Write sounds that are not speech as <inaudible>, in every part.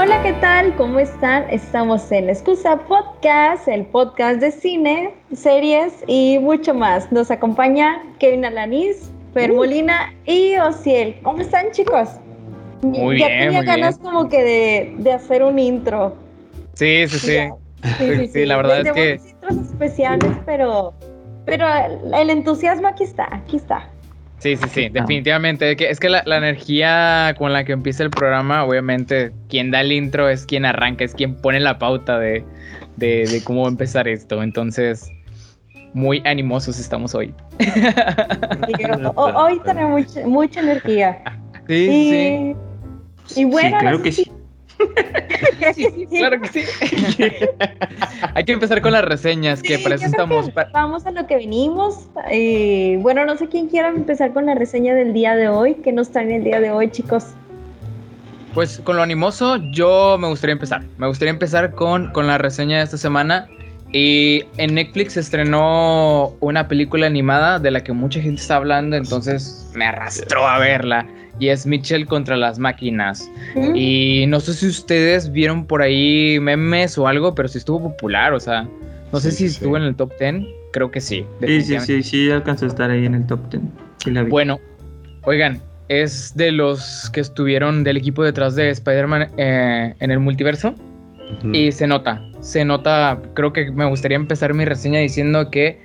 Hola, ¿qué tal? ¿Cómo están? Estamos en Excusa Podcast, el podcast de cine, series y mucho más. Nos acompaña Kevin Alanis, Fer uh. Molina y Ociel. ¿Cómo están, chicos? Muy ya bien, tenía ganas como que de, de, hacer un intro. Sí, sí, sí. <laughs> Sí, sí, sí, la verdad es que... intros especiales, pero, pero el entusiasmo aquí está, aquí está. Sí, sí, sí, definitivamente. Es que la, energía con la que empieza el programa, obviamente, quien da el intro es quien arranca, es quien pone la pauta de, de, cómo empezar esto. Entonces, muy animosos estamos hoy. <laughs> hoy tenemos mucha, energía. Sí, sí. Y bueno, claro que sí. Claro que sí. <laughs> Hay que empezar con las reseñas, que para eso estamos. Vamos a lo que venimos. Eh, bueno, no sé quién quiera empezar con la reseña del día de hoy. ¿Qué nos traen el día de hoy, chicos? Pues con lo animoso, yo me gustaría empezar. Me gustaría empezar con, con la reseña de esta semana. Y en Netflix se estrenó una película animada de la que mucha gente está hablando, entonces me arrastró a verla y es Mitchell contra las máquinas. Y no sé si ustedes vieron por ahí memes o algo, pero sí estuvo popular, o sea, no sé si estuvo en el top 10, creo que sí. Sí, sí, sí, sí, alcanzó a estar ahí en el top 10. Bueno, oigan, es de los que estuvieron del equipo detrás de Spider-Man eh, en el multiverso. Y se nota, se nota, creo que me gustaría empezar mi reseña diciendo que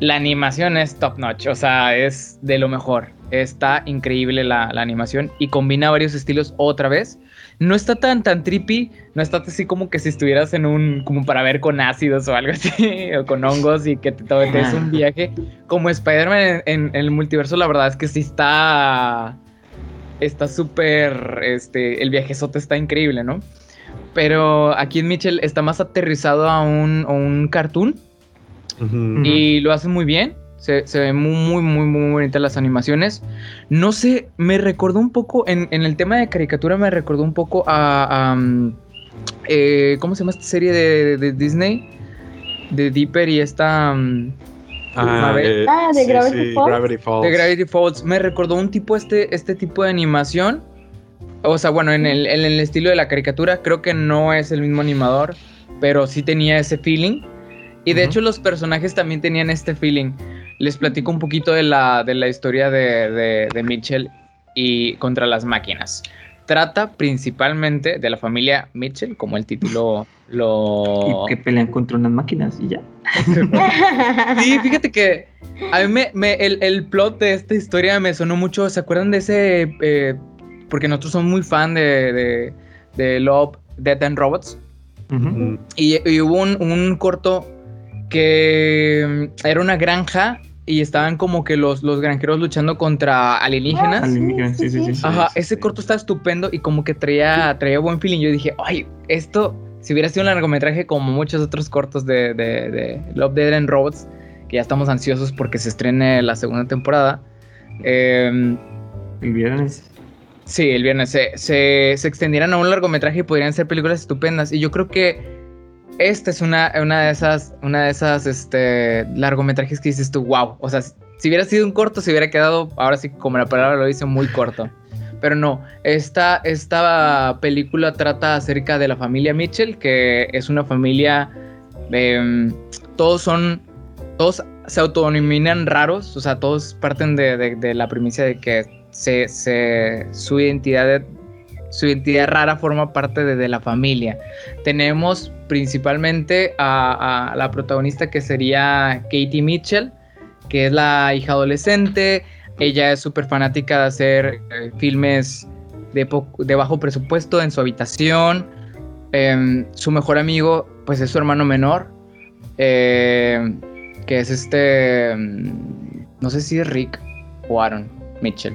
la animación es top notch, o sea, es de lo mejor. Está increíble la, animación y combina varios estilos otra vez. No está tan tan trippy, no está así como que si estuvieras en un como para ver con ácidos o algo <laughs> así o con hongos y que te tomes un viaje como Spider-Man en, el multiverso, la verdad es que sí está está súper este el viajezote está increíble, ¿no? Pero aquí en Mitchell está más aterrizado a un, a un cartoon y lo hace muy bien. Se, se ven muy, muy, muy, muy bonitas las animaciones. No sé, me recordó un poco, en, en el tema de caricatura, me recordó un poco a. Mm, eh, ¿Cómo se llama esta serie de, de, Disney? De Deeper y esta. Mm, ah, eh, ah, de Gravity, Falls. De Gravity Falls. Me recordó un tipo, este, este tipo de animación. O sea, bueno, en el, en el estilo de la caricatura, creo que no es el mismo animador, pero sí tenía ese feeling. Y de hecho los personajes también tenían este feeling. Les platico un poquito de la, de la historia de, de, Mitchell y contra las máquinas. Trata principalmente de la familia Mitchell, como el título <laughs> lo... Y que pelean contra unas máquinas y ya. <laughs> sí, fíjate que a mí me, el, plot de esta historia me sonó mucho. ¿Se acuerdan de ese? Eh, porque nosotros somos muy fan de, de, Love, Death and Robots. y, hubo un, un corto que mm, era una granja y estaban como que los, los granjeros luchando contra alienígenas. alienígenas, sí, sí, sí. Ajá, ese corto está estupendo y como que traía, traía buen feeling. Yo dije, ay, esto, si hubiera sido un largometraje como muchos otros cortos de, de, de Love, Dead and Robots, que ya estamos ansiosos porque se estrene la segunda temporada. Em, el viernes. Sí, el viernes. Se, se, se extendieran a un largometraje y podrían ser películas estupendas. Y yo creo que esta es una, una de esas, una de esas este, largometrajes que dices tú, wow. O sea, si hubiera sido un corto, se hubiera quedado, ahora sí, como la palabra lo dice, muy corto. Pero no, esta, esta película trata acerca de la familia Mitchell, que es una familia, em, todos son, todos se autonominan raros, o sea, todos parten de, la premisa de que su identidad rara forma parte de, la familia. Tenemos principalmente a, la protagonista que sería Katie Mitchell, que es la hija adolescente. Ella es súper fanática de hacer eh, filmes de, bajo presupuesto en su habitación. Em, su mejor amigo, pues es su hermano menor, em, que es este, em, no sé si es Rick o Aaron Mitchell.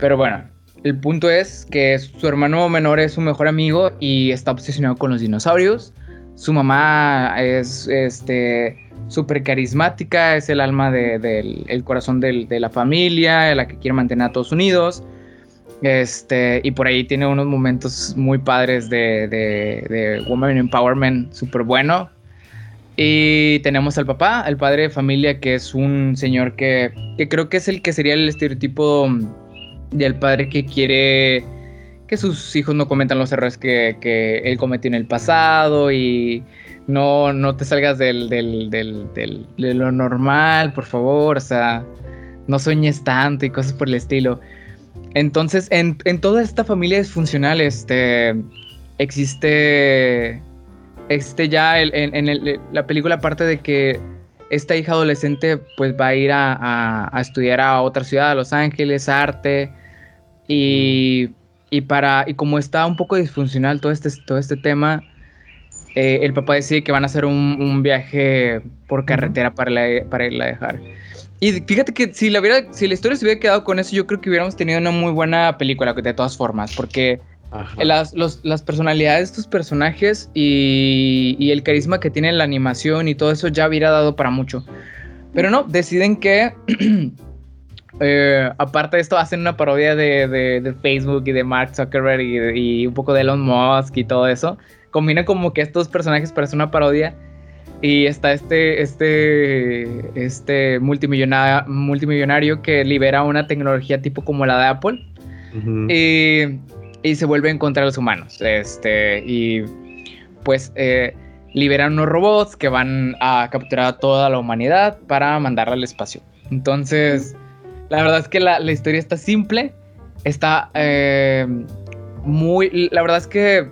Pero bueno, el punto es que su hermano menor es su mejor amigo y está obsesionado con los dinosaurios. Su mamá es este súper carismática, es el alma del corazón de la familia, la que quiere mantener a todos unidos. Este, y por ahí tiene unos momentos muy padres de, de, Woman Empowerment súper bueno. Y tenemos al papá, el padre de familia, que es un señor que, que creo que es el que sería el estereotipo del padre que quiere que sus hijos no cometan los errores que, que él cometió en el pasado y no, no te salgas del, del, del, del, de lo normal, por favor, o sea, no sueñes tanto y cosas por el estilo. Entonces, en, en toda esta familia disfuncional, este, existe, existe ya en, en la película, aparte de que esta hija adolescente pues va a ir a, a, a estudiar a otra ciudad, a Los Ángeles, arte, y, y, para, y como está un poco disfuncional todo este, todo este tema, eh, el papá decide que van a hacer un, un viaje por carretera para, la, para irla a dejar. Y fíjate que si la, hubiera, si la historia se hubiera quedado con eso, yo creo que hubiéramos tenido una muy buena película de todas formas, porque las, los, las, personalidades de estos personajes y, y, el carisma que tiene la animación y todo eso ya hubiera dado para mucho. Pero no, deciden que, <clears throat> eh, aparte de esto, hacen una parodia de, de, de Facebook y de Mark Zuckerberg y, y, un poco de Elon Musk y todo eso. Combina como que estos personajes para hacer una parodia. Y está este, este, este multimillonario, multimillonario que libera una tecnología tipo como la de Apple. Uh -huh. Y y se vuelven contra los humanos. Este, y pues eh, liberan unos robots que van a capturar a toda la humanidad para mandarla al espacio. Entonces, la verdad es que la, la historia está simple, está eh, muy... La verdad es que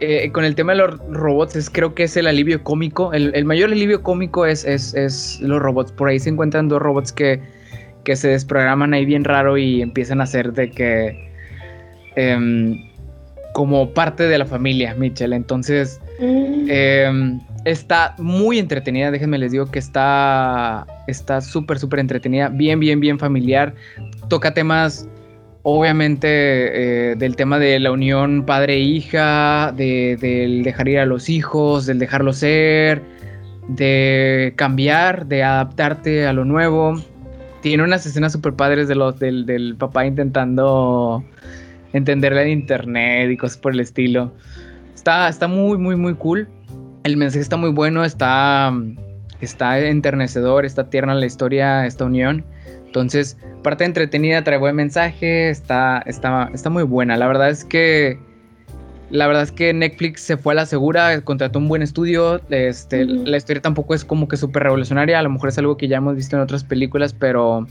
eh, con el tema de los robots es, creo que es el alivio cómico. El, el mayor alivio cómico es, es, es, los robots. Por ahí se encuentran dos robots que, que se desprograman ahí bien raro y empiezan a hacer de que eh, como parte de la familia, Mitchell. Entonces, mm. eh, está muy entretenida. Déjenme les digo que está está súper, súper entretenida. Bien, bien, bien familiar. Toca temas, obviamente, eh, del tema de la unión padre-hija, de, del dejar ir a los hijos, del dejarlo ser, de cambiar, de adaptarte a lo nuevo. Tiene unas escenas súper padres de los, del, del papá intentando entenderla en internet y cosas por el estilo. Está, está muy, muy, muy cool. El mensaje está muy bueno, está, está enternecedor, está tierna la historia, esta unión. Entonces, parte entretenida, trae buen mensaje, está, está, está muy buena. La verdad es que la verdad es que Netflix se fue a la segura, contrató un buen estudio. Este, uh -huh. La historia tampoco es como que súper revolucionaria. A lo mejor es algo que ya hemos visto en otras películas, pero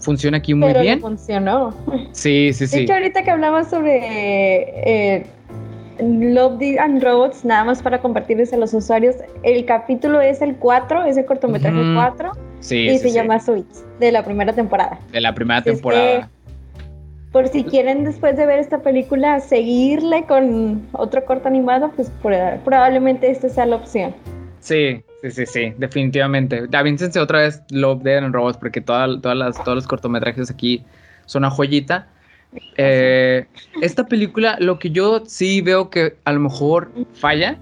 funciona aquí muy Pero bien. funcionó. Sí, sí, sí. De hecho, ahorita que hablamos sobre eh, Love, Dead and Robots, nada más para compartirles a los usuarios, el capítulo es el 4, es el cortometraje uh -huh. 4. Sí, y sí, se sí. llama Switch, de la primera temporada. De la primera temporada. Es que, por si quieren después de ver esta película seguirle con otro corto animado, pues probablemente esta sea la opción. Sí, sí, sí, sí, definitivamente. Avíncense otra vez Love, Dead and Robots porque toda, todas las, todos los cortometrajes aquí son una joyita. Eh, esta película, lo que yo sí veo que a lo mejor falla,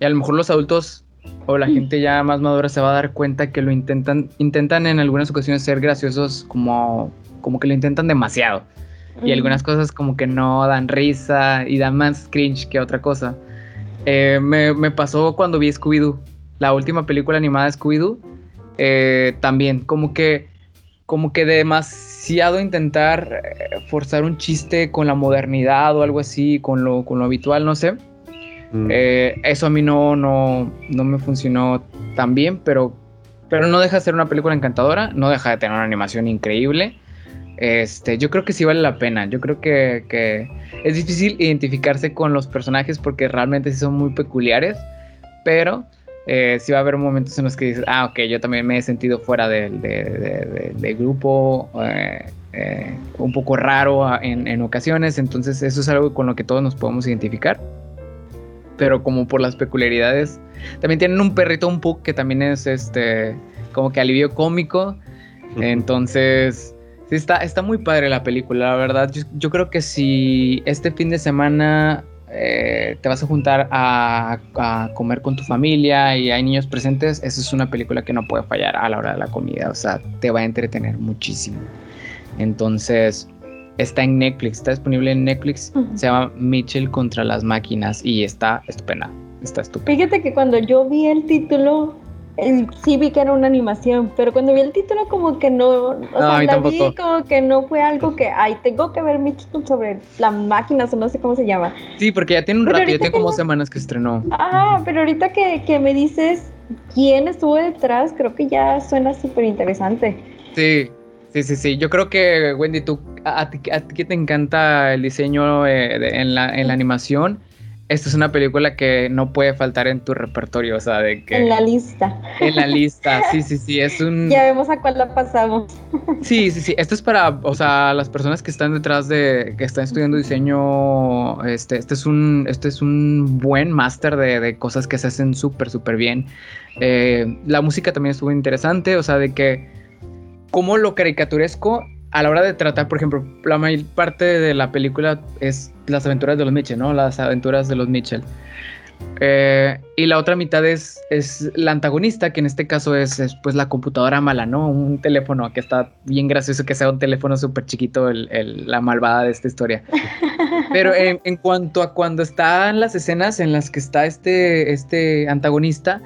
y a lo mejor los adultos o la gente ya más madura se va a dar cuenta que lo intentan, intentan en algunas ocasiones ser graciosos como, como que lo intentan demasiado. Y algunas cosas como que no dan risa y dan más cringe que otra cosa. Eh, me, me, pasó cuando vi Scooby-Doo, la última película animada de Scooby-Doo. Eh, también, como que, como que demasiado intentar eh, forzar un chiste con la modernidad o algo así, con lo, con lo habitual, no sé. Mm. eso a mí no, no, no me funcionó tan bien, pero, pero no deja de ser una película encantadora, no deja de tener una animación increíble. Este, yo creo que sí vale la pena. Yo creo que, que, es difícil identificarse con los personajes porque realmente sí son muy peculiares, pero eh, sí va a haber momentos en los que dices, ah, ok, yo también me he sentido fuera del de, de, de, grupo, eh, eh, un poco raro en, en, ocasiones, entonces eso es algo con lo que todos nos podemos identificar. Pero como por las peculiaridades, también tienen un perrito, un pug que también es este, como que alivio cómico, entonces Sí, está, está muy padre la película, la verdad. Yo, yo creo que si este fin de semana eh, te vas a juntar a, a, comer con tu familia y hay niños presentes, esa es una película que no puede fallar a la hora de la comida. O sea, te va a entretener muchísimo. Entonces, está en Netflix, está disponible en Netflix. Uh -huh. Se llama Mitchell contra las máquinas y está estupenda. Está estupenda. Fíjate que cuando yo vi el título sí vi que era una animación, pero cuando vi el título como que no, o sea, la vi como que no fue algo que, ay, tengo que ver mi sobre las máquinas o no sé cómo se llama. Sí, porque ya tiene un rato, ya tiene como semanas que estrenó. Ah, pero ahorita que, que me dices quién estuvo detrás, creo que ya suena súper interesante. Sí, sí, sí, sí. Yo creo que, Wendy, tú, a, ti, a que te encanta el diseño eh, en, la, en la animación, esta es una película que no puede faltar en tu repertorio, o sea, de que... En la lista. En la lista, <laughs> sí, sí, sí, es un... Ya vemos a cuál la pasamos. <laughs> Sí, sí, sí, esto es para, o sea, las personas que están detrás de, que están estudiando diseño, este, este es un, este es un buen máster de, de, cosas que se hacen súper, súper bien. Eh, la música también estuvo interesante, o sea, de que como lo caricaturesco a la hora de tratar, por ejemplo, la mayor parte de la película es las aventuras de los Mitchell, ¿no? Las aventuras de los Mitchell. Eh, y la otra mitad es, es la antagonista, que en este caso es, pues la computadora mala, ¿no? Un teléfono que está bien gracioso que sea un teléfono súper chiquito, el, la malvada de esta historia. <laughs> Pero en, en, cuanto a cuando están las escenas en las que está este, este antagonista,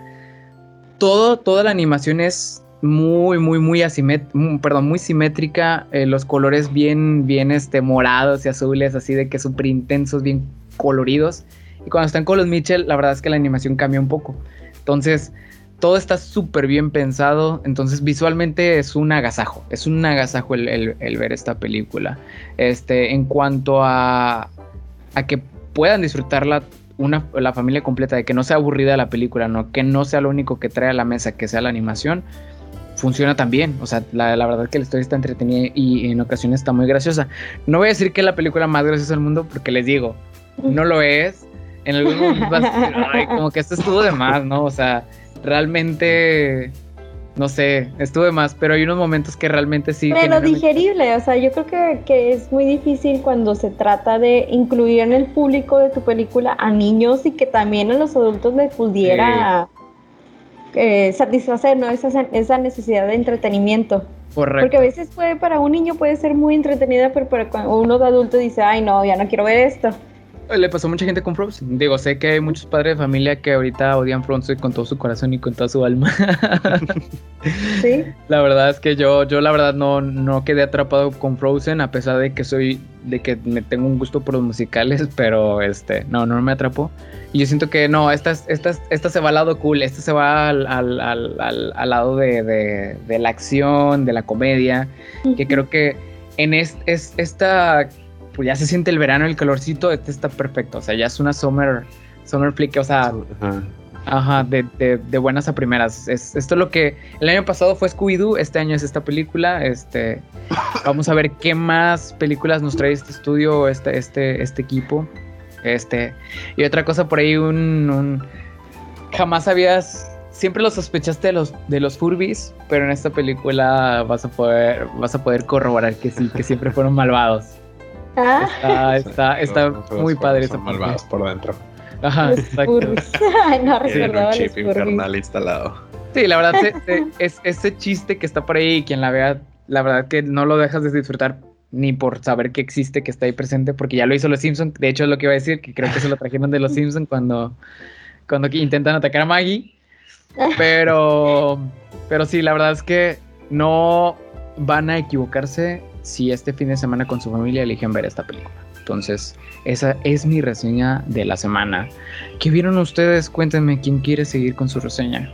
todo, toda la animación es muy, muy, muy asimétrica, perdón, muy simétrica, eh, los colores bien, bien este, morados y azules, así de que súper intensos, bien coloridos. Y cuando están con los Mitchell, la verdad es que la animación cambia un poco. Entonces, todo está súper bien pensado. Entonces, visualmente es un agasajo. Es un agasajo el, ver esta película. Este, en cuanto a, a que puedan disfrutarla una, la familia completa, de que no sea aburrida la película, ¿no? que no sea lo único que trae a la mesa, que sea la animación funciona también. O sea, la, la, verdad que la historia está entretenida y en ocasiones está muy graciosa. No voy a decir que es la película más graciosa del mundo porque les digo, no lo es. En algún momento vas a decir, <laughs> ay, como que esto estuvo de más, ¿no? O sea, realmente, no sé, estuvo de más, pero hay unos momentos que realmente sí. Pero digerible, o sea, yo creo que, que, es muy difícil cuando se trata de incluir en el público de tu película a niños y que también a los adultos les pudiera eh, satisfacer ¿no? esa, esa necesidad de entretenimiento. Correcto. Porque a veces puede, para un niño puede ser muy entretenida, pero para uno de adulto dice, ay no, ya no quiero ver esto. Le pasó a mucha gente con Frozen. Digo, sé que hay muchos padres de familia que ahorita odian Frozen con todo su corazón y con toda su alma. <laughs> sí. La verdad es que yo, yo la verdad no, no quedé atrapado con Frozen, a pesar de que soy, de que me tengo un gusto por los musicales, <laughs> pero este, no, no me atrapó. Y yo siento que no, esta, esta, esta se va al lado cool, esta se va al, al, al, al lado de, de, de, la acción, de la comedia, que creo que en es, es, esta pues ya se siente el verano, el calorcito, este está perfecto. O sea, ya es una summer, summer flick, o sea, ajá, de, de, buenas a primeras. Es, esto es lo que el año pasado fue Scooby-Doo, este año es esta película. Este, <laughs> vamos a ver qué más películas nos trae este estudio, este, este, este equipo. Este, y otra cosa por ahí, un, un jamás habías siempre lo sospechaste de los de los Furbies, pero en esta película vas a poder vas a poder corroborar que sí, que siempre fueron malvados. Ah. Está, está, muy padre. Son malvados por dentro. Ajá, exacto. <laughs> no recordaba un chip infernal instalado. Sí, la verdad, <laughs> es, ese chiste que está por ahí, quien la vea, la verdad que no lo dejas de disfrutar ni por saber que existe, que está ahí presente, porque ya lo hizo los Simpsons. De hecho, es lo que iba a decir, que creo que se lo trajeron de los Simpsons cuando, cuando intentan atacar a Maggie. <laughs> Pero, pero sí, la verdad es que no van a equivocarse si este fin de semana con su familia eligen ver esta película. Entonces, esa es mi reseña de la semana. ¿Qué vieron ustedes? Cuéntenme quién quiere seguir con su reseña.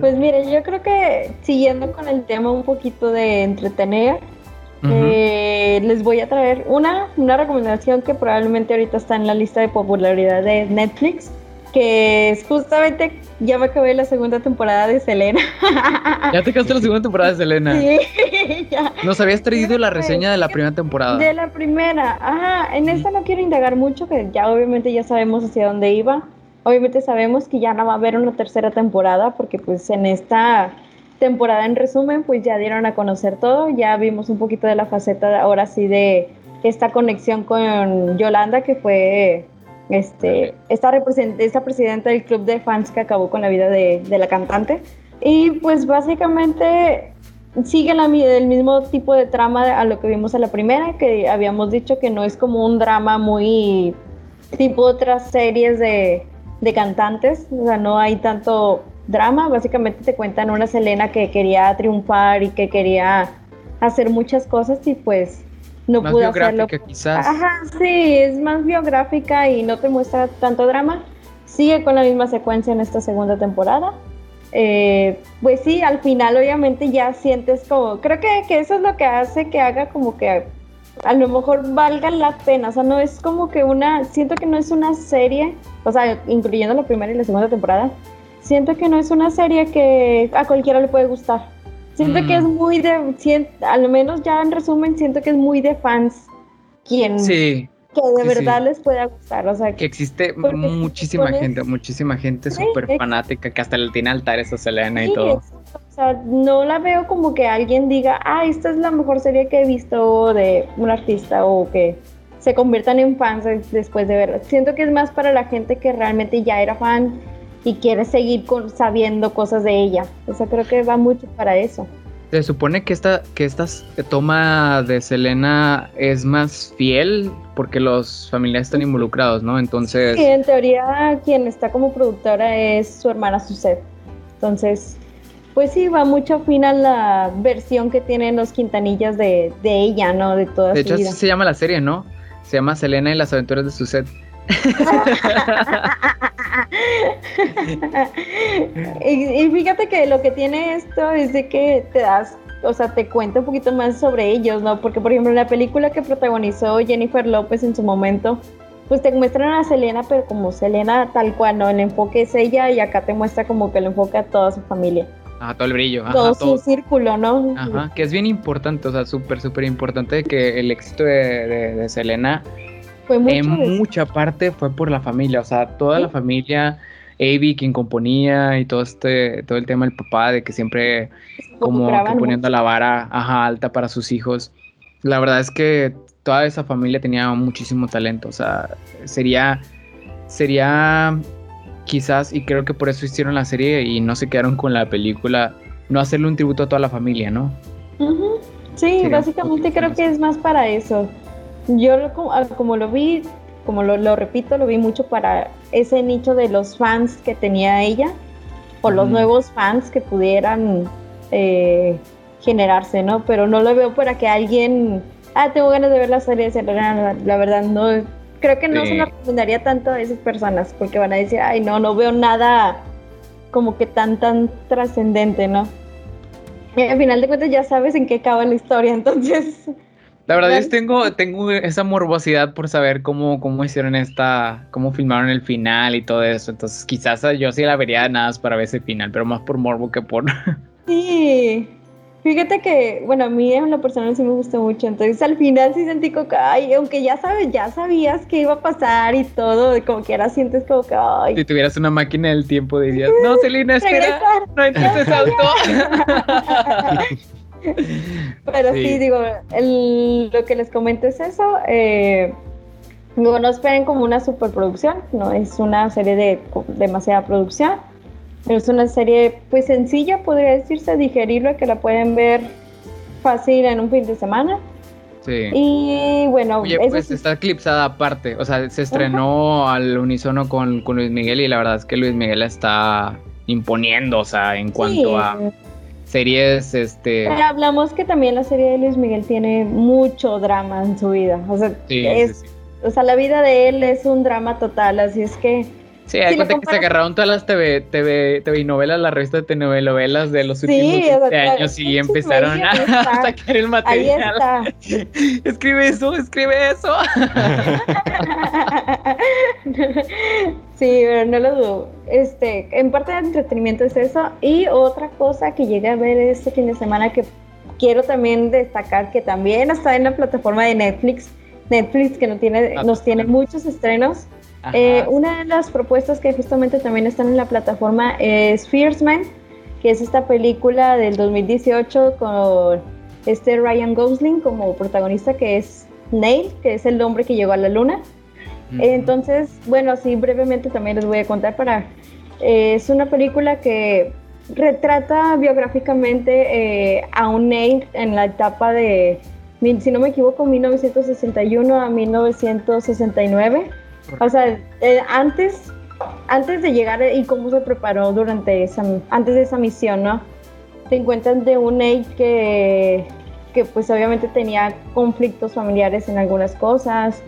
Pues mire, yo creo que siguiendo con el tema un poquito de entretener, eh, les voy a traer una, una recomendación que probablemente ahorita está en la lista de popularidad de Netflix, que es justamente ya me acabé la segunda temporada de Selena. ¿Ya te acabaste la segunda temporada de Selena? Sí, <laughs> ya. Nos habías traído la reseña de la primera temporada. De la primera, ajá. En esta no quiero indagar mucho, que ya obviamente ya sabemos hacia dónde iba. Obviamente sabemos que ya no va a haber una tercera temporada, porque pues en esta temporada, en resumen, pues ya dieron a conocer todo. Ya vimos un poquito de la faceta ahora sí de esta conexión con Yolanda, que fue este, esta, esta presidenta del club de fans que acabó con la vida de, la cantante. Y pues básicamente sigue la, el mismo tipo de trama a lo que vimos a la primera, que habíamos dicho que no es como un drama muy tipo otras series de, de cantantes, o sea, no hay tanto drama. Básicamente te cuentan una Selena que quería triunfar y que quería hacer muchas cosas y pues no Más pudo hacerlo. quizás. Ajá, sí, es más biográfica y no te muestra tanto drama. Sigue con la misma secuencia en esta segunda temporada. Eh, pues sí, al final obviamente ya sientes como, creo que, que eso es lo que hace que haga como que a lo mejor valga la pena, o sea, no es como que una, siento que no es una serie, o sea, incluyendo la primera y la segunda temporada, siento que no es una serie que a cualquiera le puede gustar. Siento Mm. que es muy de, sien- al menos ya en resumen, siento que es muy de fans quien Sí, que de sí, verdad sí. les pueda gustar, o sea, que existe si muchísima gente, muchísima gente súper fanática que hasta le tiene altares a Selena y todo. exacto. O sea, no la veo como que alguien diga, ah, esta es la mejor serie que he visto de un artista o que se conviertan en fans des- después de verla. Siento que es más para la gente que realmente ya era fan y quiere seguir con, sabiendo cosas de ella. O sea, creo que va mucho para eso. Se supone que esta, que esta toma de Selena es más fiel porque los familiares están involucrados, ¿no? Entonces, Sí, en teoría quien está como productora es su hermana Suset. Entonces, pues sí, va mucho fin a la versión que tienen los Quintanillas de, de ella, ¿no? De toda de su hecho así vida. se llama la serie, ¿no? Se llama Selena y las aventuras de Suzette. <laughs> y, y fíjate que lo que tiene esto es de que te das, o sea, te cuenta un poquito más sobre ellos, ¿no? Porque, por ejemplo, en la película que protagonizó Jennifer López en su momento, pues te muestran a Selena, pero como Selena tal cual, ¿no? El enfoque es ella y acá te muestra como que el enfoque a toda su familia. Ajá, todo el brillo. Ajá, todo, todo. su círculo, ¿no? Ajá, que es bien importante, o sea, súper, súper importante que el éxito de, de- de Selena Fue mucho en de- mucha parte fue por la familia, o sea, toda Sí. la familia, Avi quien componía y todo este, todo el tema del papá de que siempre como que poniendo mucho. la vara ajá, alta para sus hijos. La verdad es que toda esa familia tenía muchísimo talento, o sea, sería, sería quizás, y creo que por eso hicieron la serie y no se quedaron con la película, no hacerle un tributo a toda la familia, ¿no? Sí, Sería básicamente creo que es más para eso. Yo lo- como, ah, como lo vi, como lo, lo repito, lo vi mucho para ese nicho de los fans que tenía ella o los nuevos fans que pudieran eh, generarse, ¿no? Pero no lo veo para que alguien, ah, tengo ganas de ver la serie de la, la verdad no, creo que no Sí. se lo recomendaría tanto a esas personas porque van a decir, ay, no, no veo nada como que tan, tan trascendente, ¿no? Y al final de cuentas ya sabes en qué acaba la historia, <laughs> entonces... La verdad, yo tengo, tengo esa morbosidad por saber cómo, cómo hicieron esta, cómo filmaron el final y todo eso. Entonces, quizás yo sí la vería nada más para ver ese final, pero más por morbo que por. <laughs> Sí, fíjate que, bueno, a mí en lo personal sí me gustó mucho, entonces al final sí sentí como que, ay, aunque ya sabes, ya sabías qué iba a pasar y todo, como que ahora sientes como que, ay, si tuvieras una máquina del tiempo, dirías: No, Selena, <laughs> espera, no entiendes salto. <laughs> <laughs> Pero sí, Sí. digo, el- lo que les comento es eso. eh, digo, no esperen como una superproducción, no es una serie de demasiada producción. Es una serie pues sencilla, podría decirse, digerible, que la pueden ver fácil en un fin de semana. Sí. Y bueno, Oye, pues sí, está eclipsada aparte. O sea, se estrenó al unísono con, con Luis Miguel y la verdad es que Luis Miguel está imponiendo, o sea, en cuanto sí. a series, este. Pero hablamos que también la serie de Luis Miguel tiene mucho drama en su vida. O sea, Sí, es, sí, sí. o sea, la vida de él es un drama total, así es que Sí, hay Si cuenta que se agarraron todas las TV, TV, TV novelas, la revista de telenovelas de los últimos o sea, 20 claro, años y empezaron a, <laughs> sacar el ahí material. está. <laughs> Escribe eso, escribe eso. <laughs> sí, pero no lo dudo. Este, en parte de entretenimiento es eso. Y otra cosa que llegué a ver este fin de semana que quiero también destacar que también está en la plataforma de Netflix. Netflix que no tiene, Ah, nos tiene muchos estrenos. Eh, una de las propuestas que justamente también están en la plataforma es Fierce Man, que es esta película del 2018 con este Ryan Gosling como protagonista, que es Neil, que es el hombre que llegó a la luna. Entonces, bueno, así brevemente también les voy a contar para... eh, es una película que retrata biográficamente eh, a un Neil en la etapa de, si no me equivoco, 1961 a 1969. O sea, eh, antes antes de llegar y cómo se preparó durante esa, antes de esa misión, ¿no? Te encuentran de un Nate que, que pues obviamente tenía conflictos familiares en algunas cosas,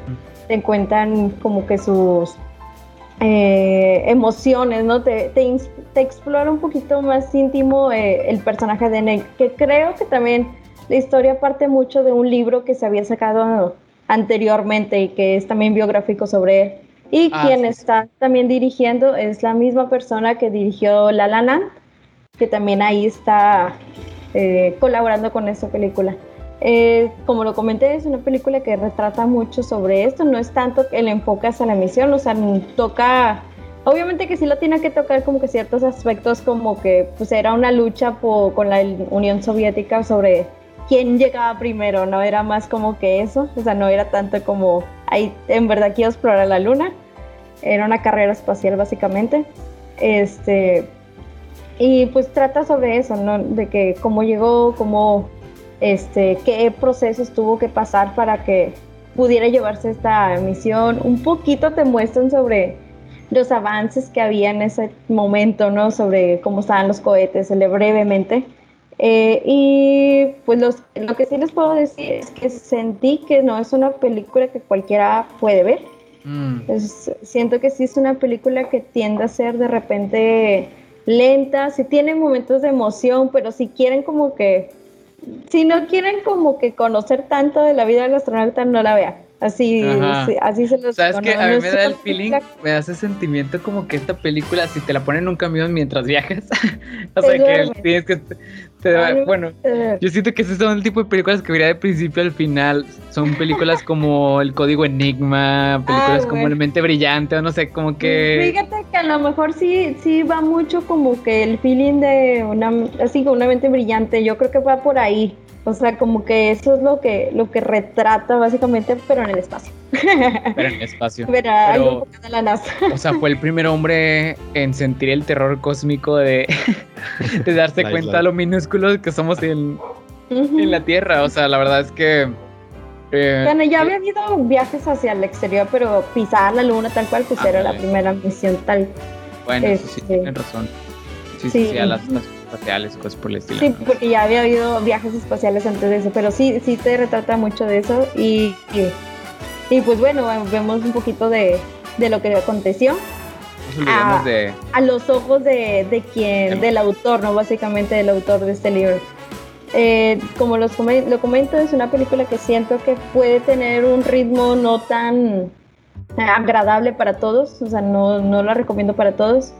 te encuentran como que sus eh, emociones, ¿no? Te, te, explora un poquito más íntimo eh, el personaje de Nate, que creo que también la historia parte mucho de un libro que se había sacado anteriormente y que es también biográfico sobre él. Y ah, quien está también dirigiendo es la misma persona que dirigió La La que también ahí está eh, colaborando con esta película. Eh, como lo comenté, es una película que retrata mucho sobre esto, no es tanto el enfoque hacia la misión, o sea, toca, obviamente que sí lo tiene que tocar como que ciertos aspectos como que pues era una lucha con la Unión Soviética sobre quién llegaba primero, no era más como que eso, o sea, no era tanto como, ahí en verdad quiero explorar la luna, era una carrera espacial básicamente, este, y pues trata sobre eso, ¿no? De que cómo llegó, cómo, este, qué procesos tuvo que pasar para que pudiera llevarse esta misión, un poquito te muestran sobre los avances que había en ese momento, ¿no? Sobre cómo estaban los cohetes, brevemente eh, y pues lo que sí les puedo decir es que sentí que no es una película que cualquiera puede ver. Mm. siento que sí es una película que tiende a ser de repente lenta, sí tiene momentos de emoción, pero si quieren como que, si no quieren como que conocer tanto de la vida del astronauta, no la vean. Así, así se los ¿Sabes que A mí me da el feeling, me da ese sentimiento como que esta película, si te la ponen en un camión mientras viajas, <laughs> o sea, que tienes que. bueno, yo siento que esos son el tipo de películas que vería de principio al final. Son películas como El Código Enigma, películas como El Mente Brillante, o no sé, como que. Fíjate que a lo mejor sí, sí va mucho como que el feeling de una, así como una mente brillante. Yo creo que va por ahí. O sea, como que eso es lo que, lo que retrata básicamente, pero en el espacio. Pero en el <laughs> espacio. Pero, la NASA. O sea, fue el primer hombre en sentir el terror cósmico de, <laughs> de darse cuenta de lo minúsculos que somos en, en la Tierra. O sea, la verdad es que... Eh, bueno, ya había habido viajes hacia el exterior, pero pisar la luna tal cual, pues era la primera misión tal. Bueno, eso sí, este, tienen razón. Sí, sí, sí, a las espaciales, cosas por el estilo. Sí, porque ya había habido viajes espaciales antes de eso, pero sí, sí te retrata mucho de eso y, y, pues bueno, vemos un poquito de, de lo que aconteció. A, de... a, los ojos de, de quien, del autor, ¿no? Básicamente del autor de este libro. Eh, como los lo comento, es una película que siento que puede tener un ritmo no tan agradable para todos, o sea, no, no la recomiendo para todos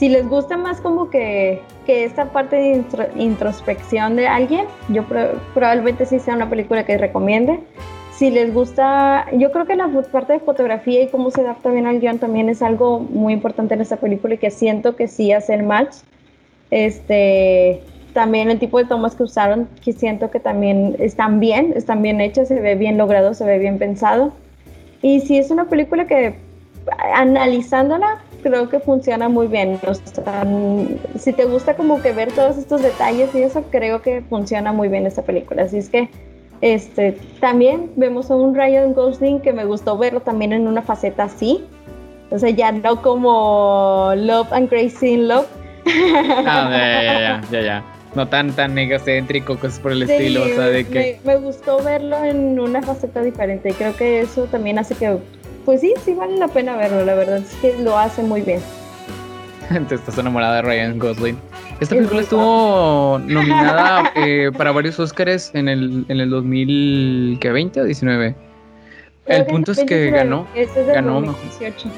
si les gusta más como que, que esta parte de introspección de alguien, yo probablemente sí sea una película que recomiende. Si les gusta, yo creo que la parte de fotografía y cómo se adapta bien al guion también es algo muy importante en esta película y que siento que sí hace el match. Este, también el tipo de tomas que usaron, que siento que también están bien, están bien hechas, se ve bien logrado, se ve bien pensado. Y si es una película que analizándola creo que funciona muy bien. si te gusta como que ver todos estos detalles y eso, creo que funciona muy bien esta película. Así es que este, también vemos a un Ryan Gosling que me gustó verlo también en una faceta así. O sea, ya no como Love and Crazy in Love. Ah, ya, ya, ya, ya, No tan, tan egocéntrico, cosas por el estilo. O sea, de que... me, me gustó verlo en una faceta diferente y creo que eso también hace que pues sí, sí vale la pena verlo, la verdad es que lo hace muy bien. <laughs> Te estás enamorada de Ryan Gosling. Esta película estuvo nominada eh, para varios Oscars en el, en el 2020 o 19. el punto es que ganó. Este es ganó 2018.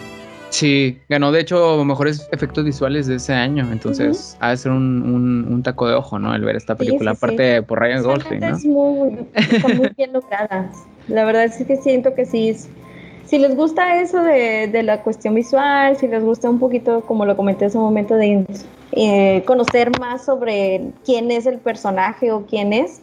Sí, ganó de hecho mejores efectos visuales de ese año, entonces ha de ser un, un, taco de ojo, ¿no? El ver esta película, aparte por Ryan Gosling, ¿no? Es muy, está muy <laughs> bien lograda. La verdad es que siento que sí es si les gusta eso de, la cuestión visual, si les gusta un poquito, como lo comenté hace un momento, de eh, conocer más sobre quién es el personaje o quién es,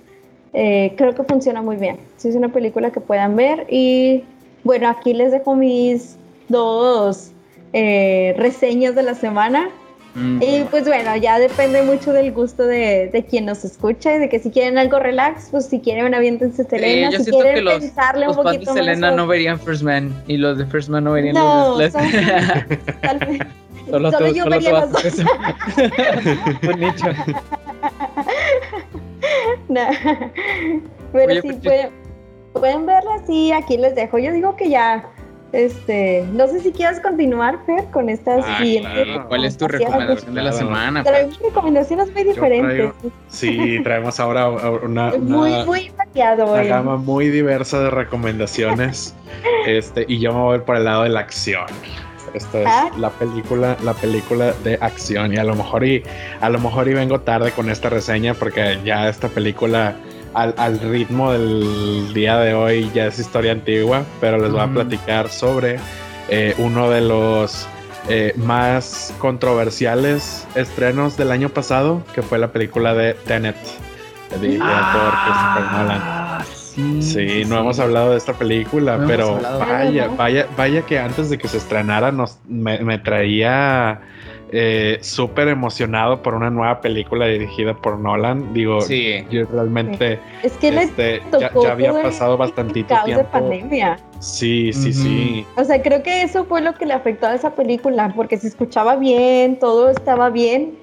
eh, creo que funciona muy bien. Si es una película que puedan ver y bueno, aquí les dejo mis dos eh, reseñas de la semana. Mm, y pues bueno, ya depende mucho del gusto de, de, quien nos escucha y de que si quieren algo relax, pues si quieren aviéntense Selena, si quieren que los, pensarle un poquito de Selena no verían First Man y los de First Man no verían los <laughs> de tal, vez, Solo, Solo tú, yo solo vería haces eso. Un nicho. <laughs> No. Pero Oye, sí, pues, pueden, pueden verla así, aquí les dejo. Yo digo que ya, este, no sé si quieras continuar, Fer, con estas Ah, siguientes claro. ¿Cuál es tu recomendación de la semana? Traemos recomendaciones muy diferentes. Sí, traemos ahora una, Muy, una, muy variado una hoy. gama muy diversa de recomendaciones. <laughs> este, y yo me voy por el lado de la acción. Esta es Ah. la película, la película de acción. Y a lo mejor y a lo mejor y vengo tarde con esta reseña porque ya esta película al, al ritmo del día de hoy ya es historia antigua, pero les voy a platicar sobre eh, uno de los eh, más controversiales estrenos del año pasado, que fue la película de Tenet, dirigida por Christopher Nolan. Ah, sí. Sí, no hemos hablado de esta película, No pero vaya, vaya, vaya que antes de que se estrenara nos, me, me traía eh, súper emocionado por una nueva película dirigida por Nolan. Digo, Sí. yo realmente Es que este, ya, ya había pasado bastantito caos de tiempo. pandemia. Sí, sí, sí. O sea, creo que eso fue lo que le afectó a esa película, porque se escuchaba bien, todo estaba bien,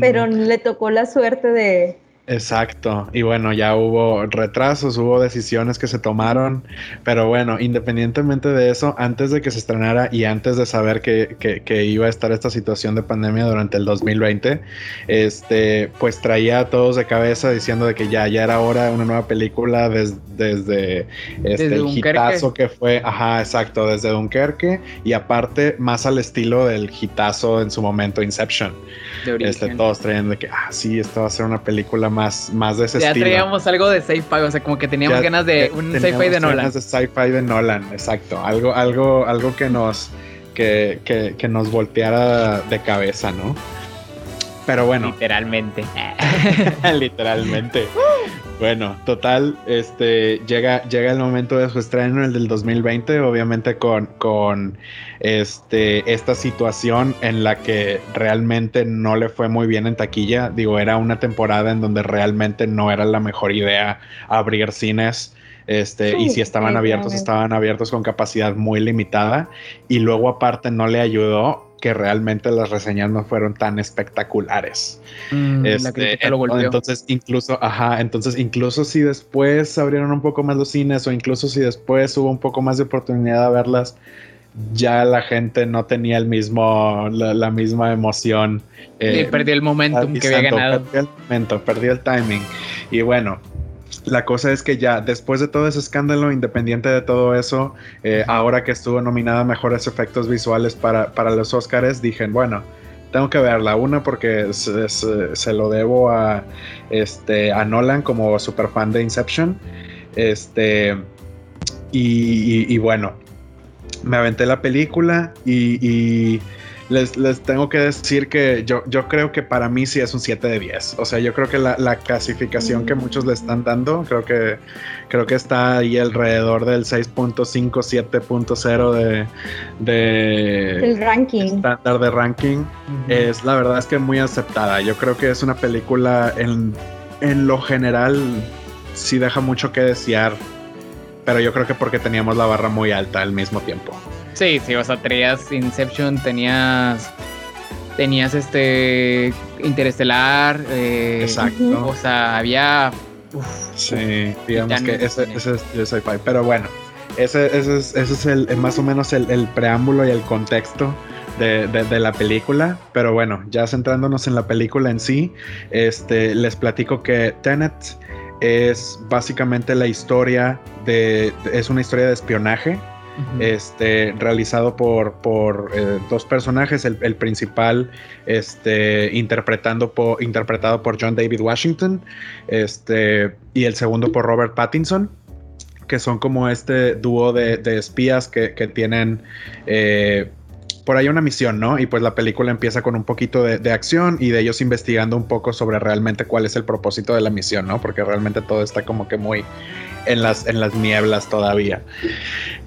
pero le tocó la suerte de... Exacto. Y bueno, ya hubo retrasos, hubo decisiones que se tomaron, pero bueno, independientemente de eso, antes de que se estrenara y antes de saber que, que- que iba a estar esta situación de pandemia durante el 2020, este, pues traía a todos de cabeza diciendo de que ya, ya era hora de una nueva película des- desde, este, Desde el hitazo que fue, ajá, exacto, desde Dunkerque y aparte más al estilo del hitazo en su momento Inception. De. Este, todos traían de que, ah, sí, esta va a ser una película más, más de ese ya estilo. traíamos algo de sci-fi, o sea, como que teníamos Ya- ganas de ya un sci-fi de Nolan. ganas de sci-fi de Nolan, exacto. Algo, algo, algo que nos, que, que, que nos volteara de cabeza, ¿no? Pero bueno, Literalmente. <laughs> literalmente. Bueno, total, este llega, llega el momento de su estreno, el del 2020, obviamente con, con este, esta situación en la que realmente no le fue muy bien en taquilla. Digo, era una temporada en donde realmente no era la mejor idea abrir cines. Este, y si estaban abiertos, estaban abiertos con capacidad muy limitada. Y luego, aparte, no le ayudó que realmente las reseñas no fueron tan espectaculares. Mm, la Este, crítica lo entonces, incluso, ajá, entonces, incluso si después abrieron un poco más los cines o incluso si después hubo un poco más de oportunidad de verlas, ya la gente no tenía el mismo, la, la misma emoción. Y eh, perdió el momentum que había ganado. Perdió el momento, perdió el timing. Y bueno, la cosa es que ya después de todo ese escándalo, independiente de todo eso, eh, ahora que estuvo nominada a mejores efectos visuales para, para los Oscars, dije, bueno, tengo que verla. Una porque se, se- se lo debo a, este, a Nolan como super fan de Inception. Este, y, y- y bueno, me aventé la película y, y les, les tengo que decir que yo, yo creo que para mí sí es un 7 de 10. O sea, yo creo que la, la clasificación que muchos le están dando, creo que, creo que está ahí alrededor del 6.5, 7.0 de, de El ranking. estándar de ranking. Es la verdad es que muy aceptada. Yo creo que es una película en, en lo general sí deja mucho que desear. Pero yo creo que porque teníamos la barra muy alta al mismo tiempo. Sí, sí, o sea, traías Inception, tenías. Tenías este. Interestelar. eh, Exacto. O sea, había. uf, Sí, digamos que ese, ese es el sci-fi. Pero bueno, ese, ese es, ese es el, más o menos el, el preámbulo y el contexto de, de- de la película. Pero bueno, ya centrándonos en la película en sí, este, les platico que Tenet es básicamente la historia de- es una historia de espionaje este, realizado por, por eh, dos personajes, el, principal este, interpretando por, interpretado por John David Washington este, y el segundo por Robert Pattinson, que son como este dúo de, de espías que, que tienen... eh, por ahí una misión, ¿no? Y pues la película empieza con un poquito de acción y de ellos investigando un poco sobre realmente cuál es el propósito de la misión, ¿no? Porque realmente todo está como que muy en las, en las nieblas todavía.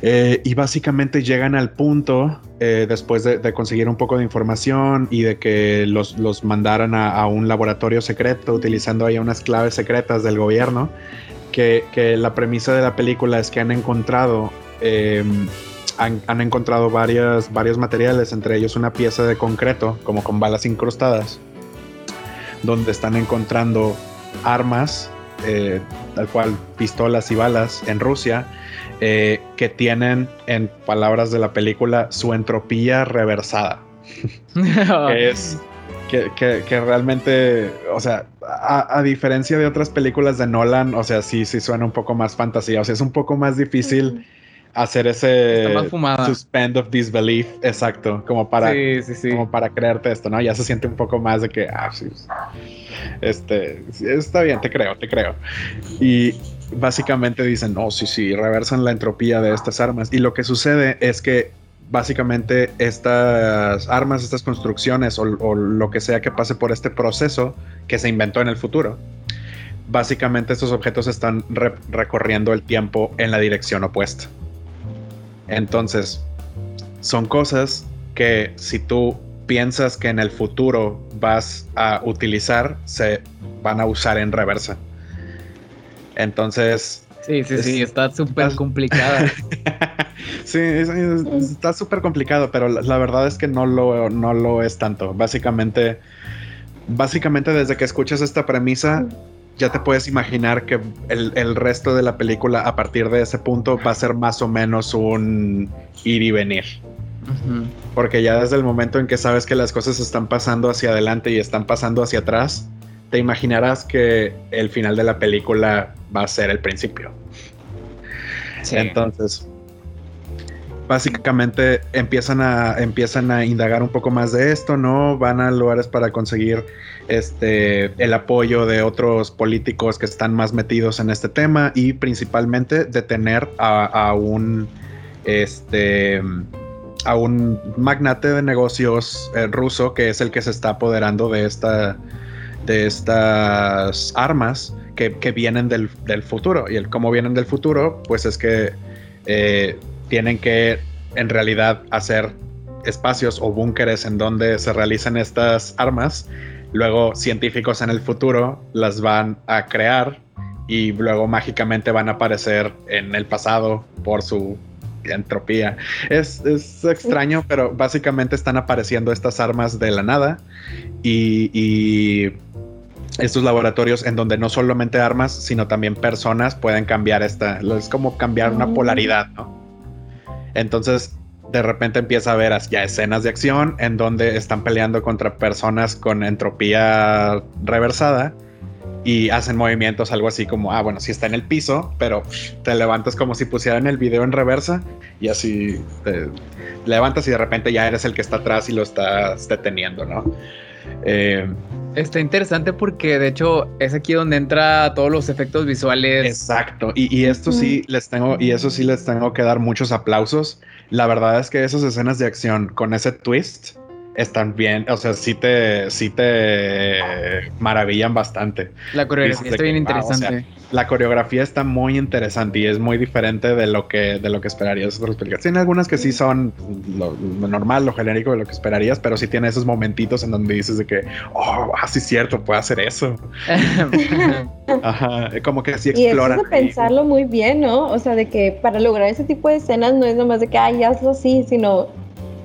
Eh, y básicamente llegan al punto, eh, después de, conseguir un poco de información y de que los, los mandaran a, un laboratorio secreto utilizando ahí unas claves secretas del gobierno, que, que la premisa de la película es que han encontrado... eh, han, han encontrado varias, varios materiales, entre ellos una pieza de concreto, como con balas incrustadas, donde están encontrando armas, eh, tal cual pistolas y balas en Rusia, eh, que tienen, en palabras de la película, su entropía reversada. <laughs> que es que, que- que realmente, o sea, a, a diferencia de otras películas de Nolan, o sea, sí, sí suena un poco más fantasía, o sea, es un poco más difícil hacer ese suspend of disbelief, exacto, como para, sí, sí, sí. como para creerte esto, ¿no? Ya se siente un poco más de que, ah, sí, este, está bien, te creo, te creo. Y básicamente dicen, no, sí, sí, reversan la entropía de estas armas. Y lo que sucede es que básicamente estas armas, estas construcciones o, o lo que sea que pase por este proceso que se inventó en el futuro, básicamente estos objetos están re- recorriendo el tiempo en la dirección opuesta. Entonces, son cosas que si tú piensas que en el futuro vas a utilizar, se van a usar en reversa. Entonces, Sí, sí, sí, es- está súper complicada. <laughs> sí, es- es- está súper complicado, pero la, la verdad es que no lo, no lo es tanto. Básicamente, básicamente desde que escuchas esta premisa, ya te puedes imaginar que el, el resto de la película a partir de ese punto va a ser más o menos un ir y venir. Porque ya desde el momento en que sabes que las cosas están pasando hacia adelante y están pasando hacia atrás, te imaginarás que el final de la película va a ser el principio. Sí. Entonces, básicamente empiezan a, empiezan a indagar un poco más de esto, ¿no? Van a lugares para conseguir este, el apoyo de otros políticos que están más metidos en este tema y principalmente detener a, a un, este, a un magnate de negocios eh, ruso que es el que se está apoderando de esta de estas armas que, que vienen del, del futuro y el cómo vienen del futuro pues es que eh, tienen que en realidad hacer espacios o búnkeres en donde se realizan estas armas luego científicos en el futuro las van a crear y luego mágicamente van a aparecer en el pasado por su entropía. Es, es extraño, pero básicamente están apareciendo estas armas de la nada y, y estos laboratorios en donde no solamente armas, sino también personas pueden cambiar esta, es como cambiar una polaridad, ¿no? Entonces, de repente empieza a ver ya escenas de acción en donde están peleando contra personas con entropía reversada y hacen movimientos algo así como, ah, bueno, si está en el piso, pero te levantas como si pusieran el video en reversa y así te levantas y de repente ya eres el que está atrás y lo estás deteniendo, ¿no? Eh, Está interesante porque de hecho es aquí donde entra todos los efectos visuales. Exacto, y, y esto sí les tengo, y eso sí les tengo que dar muchos aplausos. La verdad es que esas escenas de acción con ese twist están bien, o sea, sí te, sí te maravillan bastante. La coreografía Dices está bien que, wow, o sea, interesante. La coreografía está muy interesante y es muy diferente de lo que, de lo que esperarías otras películas. Tiene algunas que sí son lo, lo normal, lo genérico de lo que esperarías, pero sí tiene esos momentitos en donde dices de que, oh, ah, sí es cierto, puede hacer eso. <laughs> Ajá, como que sí Y eso es de pensarlo muy bien, ¿no? O sea, de que para lograr ese tipo de escenas no es nomás de que, ay, hazlo así, sino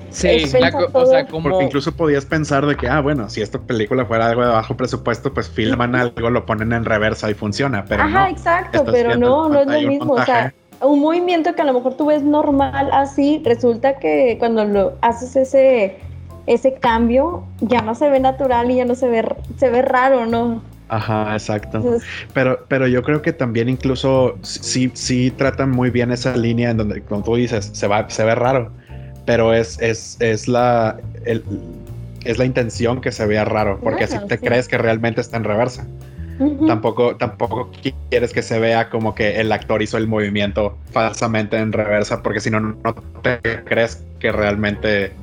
sí, la o sea, como Porque incluso podías pensar de que, ah, bueno, si esta película fuera algo de bajo presupuesto, pues filman algo, lo ponen en reversa y funciona, pero Ajá, no. exacto, pero no, no es lo mismo. O sea, un movimiento que a lo mejor tú ves normal así, resulta que cuando lo haces ese ese cambio ya no se ve natural y ya no se ve se ve raro, ¿no? Ajá, exacto. Pero, pero yo creo que también incluso sí, sí tratan muy bien esa línea en donde, como tú dices, se va, se ve raro, pero es, es, es la el- es la intención que se vea raro, porque así Claro, te sí. crees que realmente está en reversa. Tampoco, tampoco quieres que se vea como que el actor hizo el movimiento falsamente en reversa, porque si no, no te crees que realmente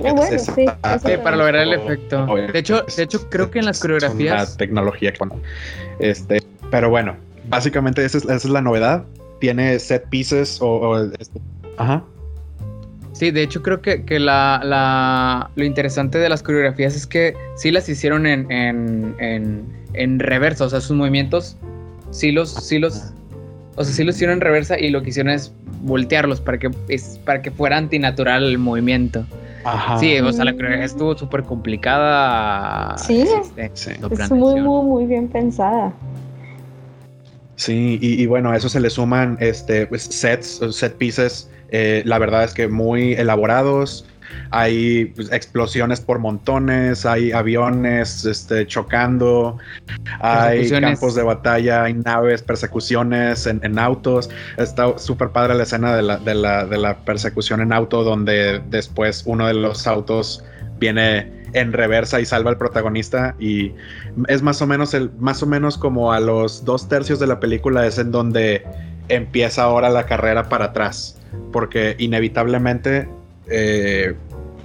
bueno, sí, para lograr el efecto. o- De hecho, de hecho creo que en las coreografías tecnología. con- Este, pero bueno, básicamente esa es, esa es la novedad. Tiene set pieces o, o este- ajá. Sí, de hecho creo que, que la, la- lo interesante de las coreografías es que sí las hicieron en, en, en, en reversa, o sea, sus movimientos sí los, sí los, O sea, sí los hicieron en reversa y lo que hicieron es voltearlos para que, es, para que fuera antinatural el movimiento. Ajá. Sí, o sea, la coreografía estuvo súper complicada. Sí. este, Sí. Es muy, muy, muy bien pensada. Sí, y, y bueno, a eso se le suman este, pues, sets, set pieces, eh, la verdad es que muy elaborados. Hay pues, explosiones por montones, hay aviones este, chocando, hay campos de batalla, hay naves, persecuciones en, en autos. Está súper padre la escena de la, de, la, de la persecución en auto, donde después uno de los autos viene en reversa y salva al protagonista y es más o menos el más o menos como a los dos tercios de la película es en donde empieza ahora la carrera para atrás porque inevitablemente eh,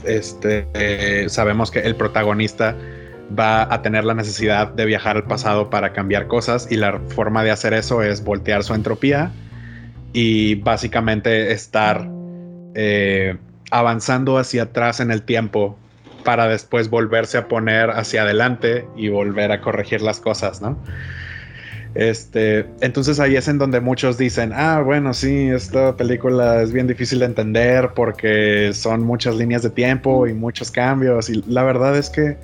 este eh, sabemos que el protagonista va a tener la necesidad de viajar al pasado para cambiar cosas y la forma de hacer eso es voltear su entropía y básicamente estar eh, avanzando hacia atrás en el tiempo para después volverse a poner hacia adelante y volver a corregir las cosas, ¿no? Este, entonces ahí es en donde muchos dicen, ah, bueno, sí, esta película es bien difícil de entender porque son muchas líneas de tiempo y muchos cambios y la verdad es que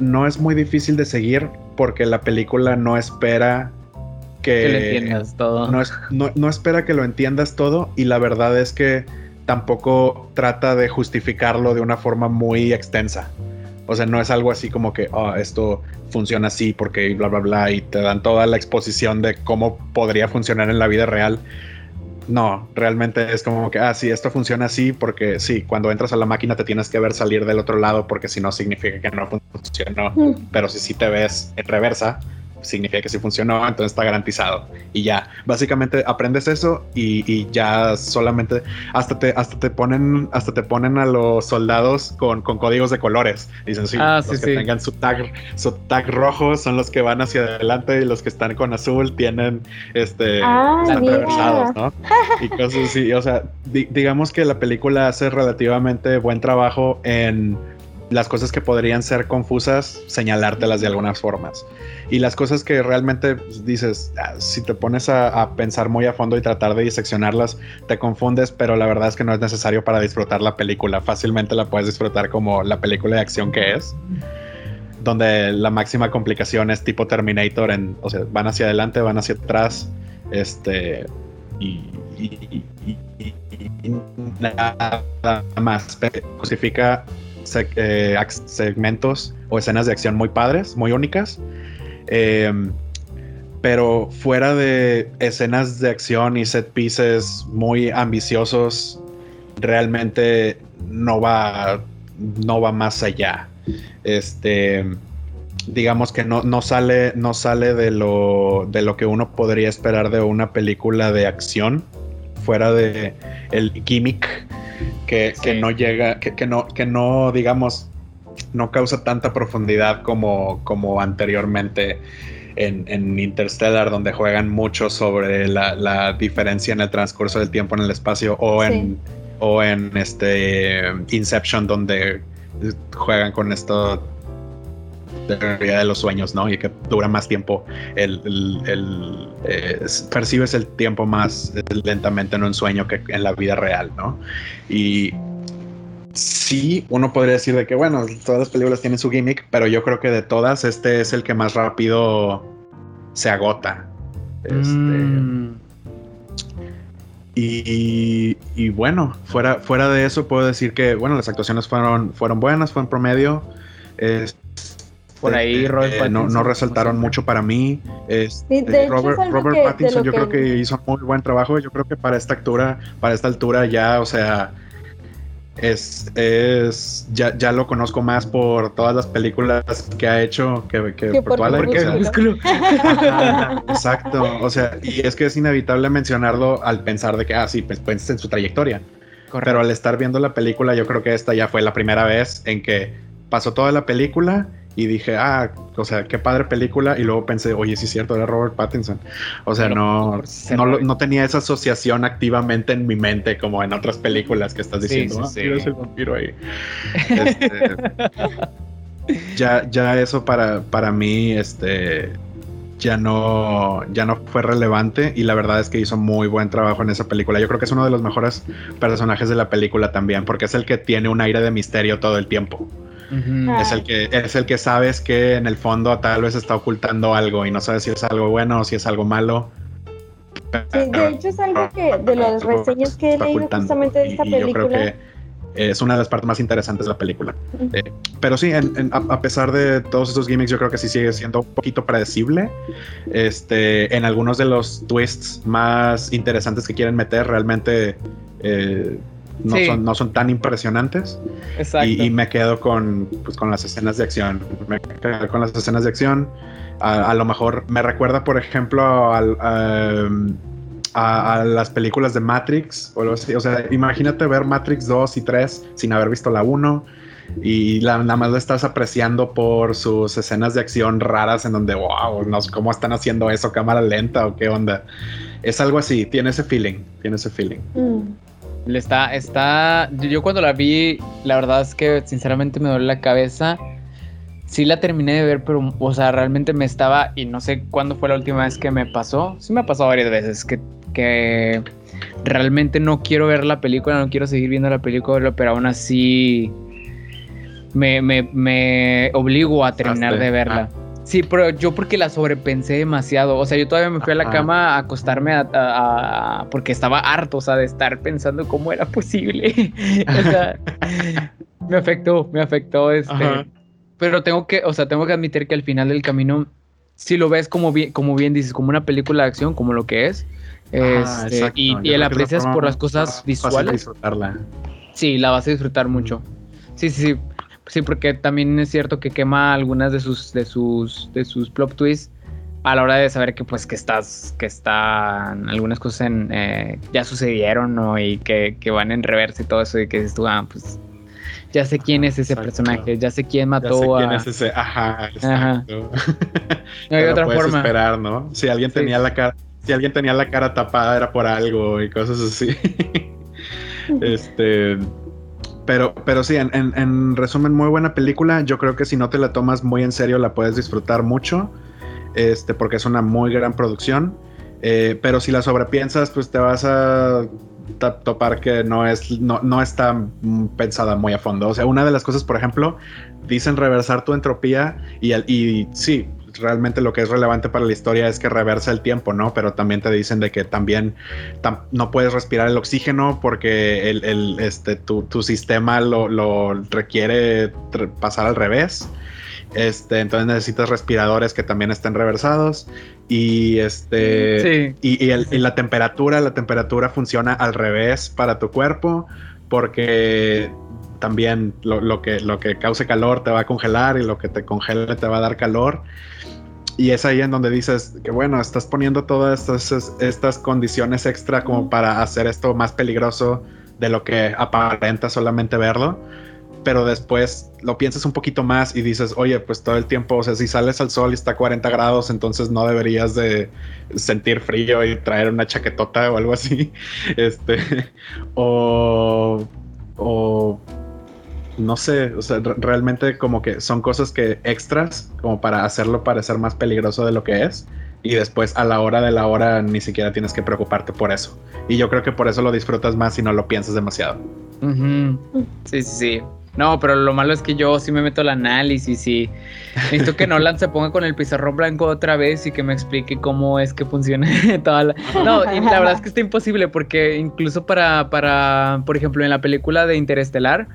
no es muy difícil de seguir porque la película no espera que, Que le entiendas todo. no, es- no- no espera que lo entiendas todo y la verdad es que tampoco trata de justificarlo de una forma muy extensa. O sea, no es algo así como que, "Ah, esto funciona así porque bla, bla, bla, y te dan toda la exposición de cómo podría funcionar en la vida real. No, realmente es como que, ah, sí, esto funciona así porque sí, cuando entras a la máquina te tienes que ver salir del otro lado porque si no significa que no funcionó. Mm. Pero si sí te ves en reversa, significa que sí funcionó, entonces está garantizado. Y ya, básicamente aprendes eso y, y ya solamente hasta te, hasta te ponen, hasta te ponen a los soldados con, con códigos de colores. Dicen, sí, Ah, los sí, que sí. tengan su tag, su tag rojo son los que van hacia adelante y los que están con azul tienen este Ah, están mira. reversados, ¿no? <laughs> Y cosas así. O sea, di- digamos que la película hace relativamente buen trabajo en las cosas que podrían ser confusas, señalártelas de algunas formas. Y las cosas que realmente pues, dices, ah, si te pones a, a pensar muy a fondo y tratar de diseccionarlas, te confundes, pero la verdad es que no es necesario para disfrutar la película. Fácilmente la puedes disfrutar como la película de acción que es. Donde la máxima complicación es tipo Terminator, en, o sea, van hacia adelante, van hacia atrás, este, y, y- y- y- nada más. Justifica eh, segmentos o escenas de acción muy padres, muy únicas. Em, pero fuera de escenas de acción y set pieces muy ambiciosos, realmente no va, no va más allá. Este, digamos que no, no sale, no sale de lo, de lo que uno podría esperar de una película de acción, fuera de el gimmick que, que no llega, que, que no, que no, digamos, no causa tanta profundidad como, como anteriormente en, en Interstellar, donde juegan mucho sobre la, la diferencia en el transcurso del tiempo en el espacio, o en, o en este Inception, donde juegan con esto de teoría de los sueños, ¿no? Y que dura más tiempo, el, el- el, eh, percibes el tiempo más lentamente en un sueño que en la vida real, ¿no? Y sí, uno podría decir de que, bueno, todas las películas tienen su gimmick, pero yo creo que de todas, este es el que más rápido se agota. Este, Mm, y, y bueno, fuera, fuera de eso puedo decir que, bueno, las actuaciones fueron, fueron buenas, fue en promedio. Este, Por ahí, Robert eh, no, Pattinson, no resaltaron mucho para mí. Este, Sí, de hecho, Robert, que- Pattinson yo creo que- que hizo muy buen trabajo. Yo creo que para esta altura, para esta altura ya, o sea, es, es ya, ya lo conozco más por todas las películas que ha hecho que, que Que por por Twilight. o sea, Exacto, o sea, y es que es inevitable mencionarlo al pensar de que, ah, sí, pues piensas en su trayectoria. correcto. Pero al estar viendo la película, yo creo que esta ya fue la primera vez en que pasó toda la película y dije, ah, o sea, qué padre película. Y luego pensé, oye, sí es cierto, era Robert Pattinson. O sea, Pero, no, no, lo- no tenía esa asociación activamente en mi mente como en otras películas que estás diciendo, sí, ah, sí. ese vampiro ahí. <laughs> Este, ya, ya eso para, para mí, este, ya no, ya no fue relevante y la verdad es que hizo muy buen trabajo en esa película. Yo creo que es uno de los mejores personajes de la película también, porque es el que tiene un aire de misterio todo el tiempo. Es el que es el que sabes que en el fondo tal vez está ocultando algo y no sabes si es algo bueno o si es algo malo. Sí, de hecho es algo que de <laughs> las reseñas que he leído justamente de esta película. Yo creo que es una de las partes más interesantes de la película. Eh, pero sí, a, pesar de todos estos gimmicks, yo creo que sí sigue siendo un poquito predecible. Este, en algunos de los twists más interesantes que quieren meter, realmente eh, no, son, no son tan impresionantes. Exacto. Y, me quedo con, pues, con las escenas de acción. Me quedo con las escenas de acción. A, lo mejor me recuerda, por ejemplo, al a, las películas de Matrix o O sea, imagínate ver Matrix 2 y 3 sin haber visto la 1 y la, nada más lo estás apreciando por sus escenas de acción raras en donde, wow, no, ¿cómo están haciendo eso? ¿Cámara lenta o qué onda? Es algo así, tiene ese feeling, tiene ese feeling. Mm. Le está, está, yo cuando la vi, la verdad es que sinceramente me duele la cabeza. Sí la terminé de ver, pero, o sea, realmente me estaba, y no sé cuándo fue la última vez que me pasó. Sí me ha pasado varias veces, que que realmente no quiero ver la película, no quiero seguir viendo la película, pero aún así me, me, obligo a terminar de verla. Ah. Sí, pero yo porque la sobrepensé demasiado. O sea, yo todavía me fui a la cama a acostarme a, porque estaba harto, o sea, de estar pensando cómo era <laughs> posible. o sea, <laughs> me afectó, me afectó este. Pero tengo que, o sea, tengo que admitir que al final del camino, si lo ves como bien, como bien dices, como una película de acción, como lo que es, este, y, y la aprecias por las cosas visuales. disfrutarla. Sí, la vas a disfrutar mucho. Sí, sí, sí. Sí, porque también es cierto que quema algunas de sus, de sus, de sus plot twists a la hora de saber que pues que estás, que están algunas cosas en, eh, ya sucedieron, ¿no? Y que, que, van en reversa y todo eso, y que dices tú, ah, pues ya sé quién es ese personaje, ya sé quién mató ya sé quién es ese, ajá, exacto. <laughs> No hay otra forma. esperar, ¿no? Si alguien tenía la cara si alguien tenía la cara tapada era por algo y cosas así. <laughs> este. Pero, pero sí, en, resumen, muy buena película. Yo creo que si no te la tomas muy en serio, la puedes disfrutar mucho. Este, porque es una muy gran producción. Eh, pero si la sobrepiensas, pues te vas a topar que no es no, no está pensada muy a fondo. O sea, una de las cosas, por ejemplo, dicen reversar tu entropía y, y sí, realmente lo que es relevante para la historia es que reversa el tiempo, ¿no? Pero también te dicen de que también no puedes respirar el oxígeno porque el, este, tu, sistema lo, requiere pasar al revés. Este, entonces necesitas respiradores que también estén reversados y este y, y, la temperatura, la temperatura funciona al revés para tu cuerpo porque también lo, lo, que, lo que cause calor te va a congelar y lo que te congele te va a dar calor y es ahí en donde dices que bueno, estás poniendo todas estas, estas condiciones extra como para hacer esto más peligroso de lo que aparenta solamente verlo. Pero después lo piensas un poquito más y dices, oye, pues todo el tiempo, o sea, si sales al sol y está a 40 grados, entonces no deberías de sentir frío y traer una chaquetota o algo así. <laughs> Este, <laughs> o, o no sé, o sea, realmente como que son cosas que extras como para hacerlo parecer más peligroso de lo que es y después a la hora de la hora ni siquiera tienes que preocuparte por eso. Y yo creo que por eso lo disfrutas más si no lo piensas demasiado. Sí, sí, sí. No, pero lo malo es que yo sí me meto al análisis y necesito que Nolan se ponga con el pizarrón blanco otra vez y que me explique cómo es que funciona <laughs> toda la... No, y la verdad es que está imposible porque incluso para, para, por ejemplo, en la película de Interestelar,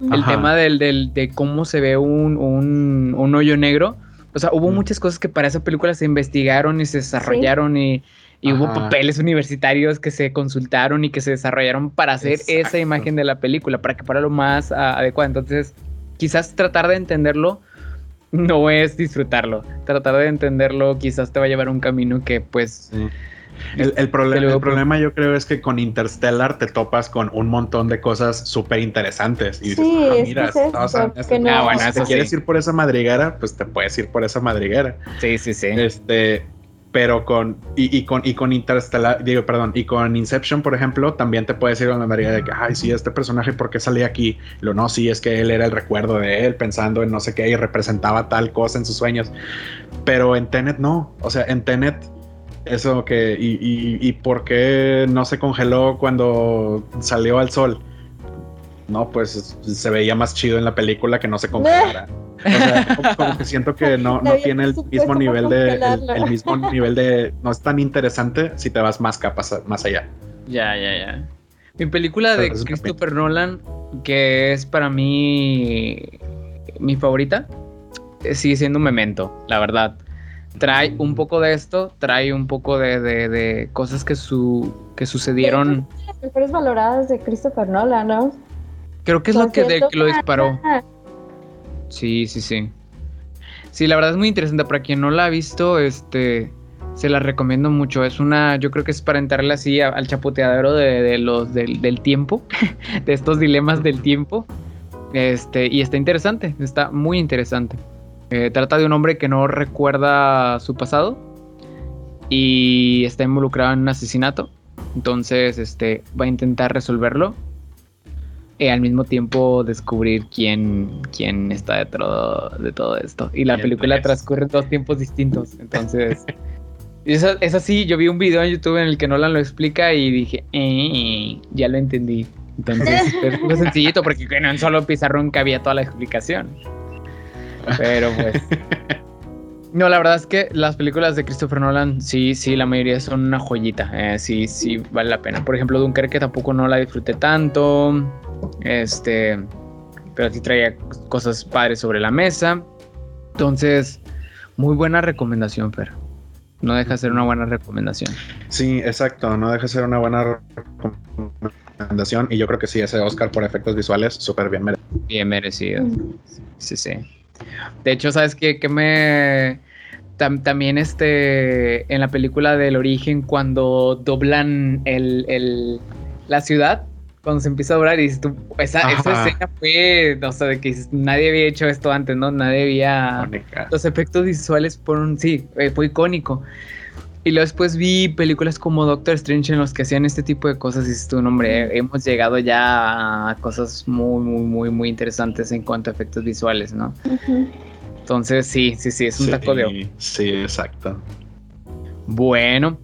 el tema del, del, de cómo se ve un, un, un hoyo negro. O sea, hubo muchas cosas que para esa película se investigaron y se desarrollaron y, y hubo papeles universitarios que se consultaron y que se desarrollaron para hacer esa imagen de la película, para que fuera lo más uh, adecuado. Entonces, quizás tratar de entenderlo no es disfrutarlo. Tratar de entenderlo quizás te va a llevar un camino que pues... El, problema yo creo es que con Interstellar te topas con un montón de cosas súper interesantes. Y dices, sí, ah, mira, es ah, bueno, si quieres ir por esa madriguera, pues te puedes ir por esa madriguera. Sí, sí, sí. Este, pero con y, y, con y con Interstellar, digo, perdón, y con Inception, por ejemplo, también te puedes ir a la María de que, ay, sí, este personaje, ¿por qué salía aquí? Lo no, sí, es que él era el recuerdo de él, pensando en no sé qué y representaba tal cosa en sus sueños. Pero en Tenet no, o sea, en Tenet eso que y, y, y por qué no se congeló cuando salió al sol. No, pues se veía más chido en la película que no se congelara. <laughs> O sea, como, que siento que no, no tiene el mismo nivel de el, mismo <laughs> nivel de no es tan interesante si te vas más capas más allá. Ya, ya, ya. Mi película de Christopher Nolan, que es para mí mi favorita, sigue siendo Memento, la verdad. Trae un poco de esto, trae un poco de, de, de cosas que, su, que sucedieron. Las mejores valoradas de Christopher Nolan, ¿no? Creo que es lo que, de, que lo disparó. Sí, sí, sí. Sí, la verdad es muy interesante. Para quien no la ha visto, este, se la recomiendo mucho. Es una, yo creo que es para entrarle así al chapoteadero de, los del, tiempo, <laughs> de estos dilemas del tiempo. Este, y está interesante, está muy interesante. Eh, trata de un hombre que no recuerda su pasado y está involucrado en un asesinato. Entonces, este, va a intentar resolverlo y al mismo tiempo descubrir quién, quién está detrás de todo esto. Y la película transcurre en dos tiempos distintos. Entonces, <laughs> es, es así. Yo vi un video en YouTube en el que Nolan lo explica y dije, eh, ya lo entendí. Entonces, es muy sencillito porque en un solo pizarrón cabía toda la explicación. Pero pues. <laughs> No, la verdad es que las películas de Christopher Nolan, sí, sí, la mayoría son una joyita. Eh, sí, sí, vale la pena. Por ejemplo, Dunkerque tampoco no la disfruté tanto. Este, pero sí traía cosas padres sobre la mesa. Entonces, muy buena recomendación, Fer. No deja de ser una buena recomendación. Sí, exacto, no deja de ser una buena recomendación. Y yo creo que sí, ese Oscar por efectos visuales, súper bien merecido. Bien merecido. Sí, sí. De hecho, ¿sabes qué? Que me. también este. En la película del origen, cuando doblan el, el, la ciudad, cuando se empieza a doblar y tú, esa, esa escena fue, o sea, de que nadie había hecho esto antes, ¿no? Nadie había... Los efectos visuales fueron, sí, eh, fue icónico. Y luego después vi películas como Doctor Strange en los que hacían este tipo de cosas y dices tú, hombre, hemos llegado ya a cosas muy, muy, muy, muy interesantes en cuanto a efectos visuales, ¿no? Entonces, sí, sí, sí, es un taco de... Sí, exacto. Bueno,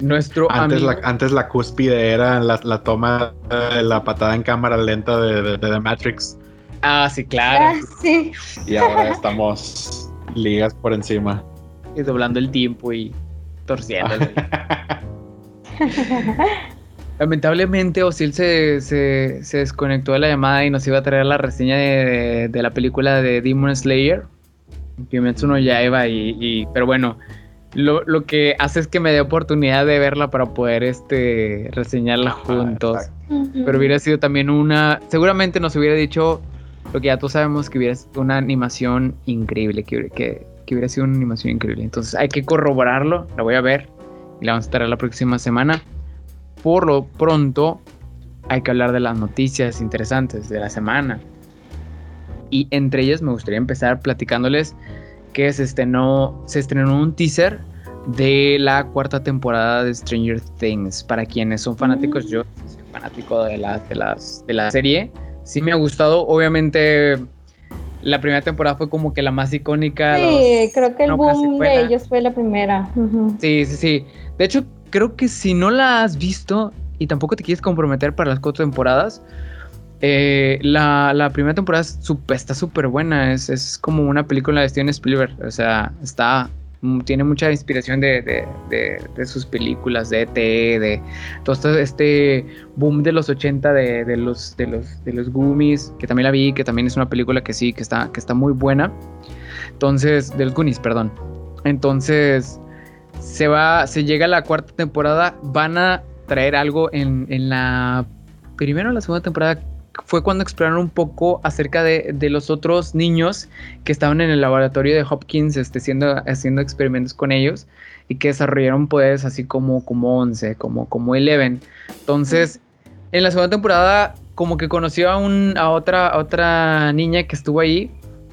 nuestro antes, la, antes la cúspide era la, toma de la patada en cámara lenta de, The Matrix. Ah, sí, claro. Ah, sí. Y ahora estamos ligas por encima. Y doblando el tiempo y torciendo. <laughs> Lamentablemente Osil se, se, se, desconectó de la llamada y nos iba a traer la reseña de, de, la película de Demon Slayer. Kimetsu no Yaiba y, y pero bueno, lo, lo, que hace es que me dé oportunidad de verla para poder este reseñarla juntos. Pero hubiera sido también una. Seguramente nos hubiera dicho lo que ya todos sabemos que hubiera sido una animación increíble. Que, que, que hubiera sido una animación increíble. Entonces hay que corroborarlo. La voy a ver. Y la vamos a estar la próxima semana. Por lo pronto, hay que hablar de las noticias interesantes de la semana. Y entre ellas me gustaría empezar platicándoles que se estrenó, se estrenó un teaser de la cuarta temporada de Stranger Things. Para quienes son fanáticos, mm. yo soy fanático de la, de, las, de la serie. Sí me ha gustado, obviamente la primera temporada fue como que la más icónica. Sí, creo que el boom de ellos fue la primera. Sí, sí, sí. De hecho, creo que si no la has visto y tampoco te quieres comprometer para las cuatro temporadas, eh, la, primera temporada está súper buena. Es, es, como una película de Steven Spielberg. O sea, está. Tiene mucha inspiración de, sus películas, de ET, de todo este boom de los 80 de, los, de, los, de los que también la vi, que también es una película que sí, que está, que está muy buena. Entonces, de los Goonies, perdón. Entonces, se va, se llega a la cuarta temporada, van a traer algo en, en la primera o la segunda temporada fue cuando exploraron un poco acerca de, los otros niños que estaban en el laboratorio de Hopkins este, haciendo experimentos con ellos y que desarrollaron poderes así como, como 11, como, como Eleven. Entonces, en la segunda temporada como que conoció a, a, otra, otra niña que estuvo ahí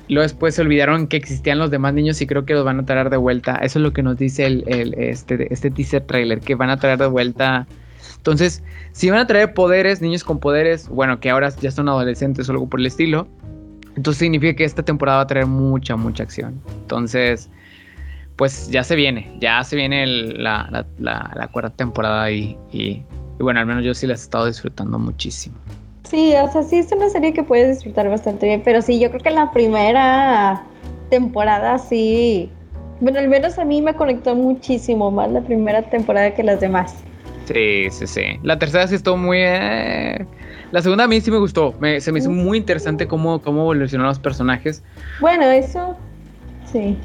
Luego después se olvidaron que existían los demás niños y creo que los van a traer de vuelta. Eso es lo que nos dice este, este teaser trailer, que van a traer de vuelta. Entonces, si van a traer poderes, niños con poderes, bueno, que ahora ya son adolescentes o algo por el estilo, entonces significa que esta temporada va a traer mucha, mucha acción. Entonces, pues ya se viene, ya se viene la cuarta temporada y, y, y bueno, al menos yo sí la he estado disfrutando muchísimo. Sí, o sea, sí es una serie que puedes disfrutar bastante bien, pero sí, yo creo que la primera temporada sí, bueno, al menos a mí me conectó muchísimo más la primera temporada que las demás. Sí, sí, sí. La tercera sí estuvo muy... eh, La segunda a mí sí me gustó. Me- se me hizo muy interesante cómo, cómo evolucionaron los personajes. Bueno, eso, sí.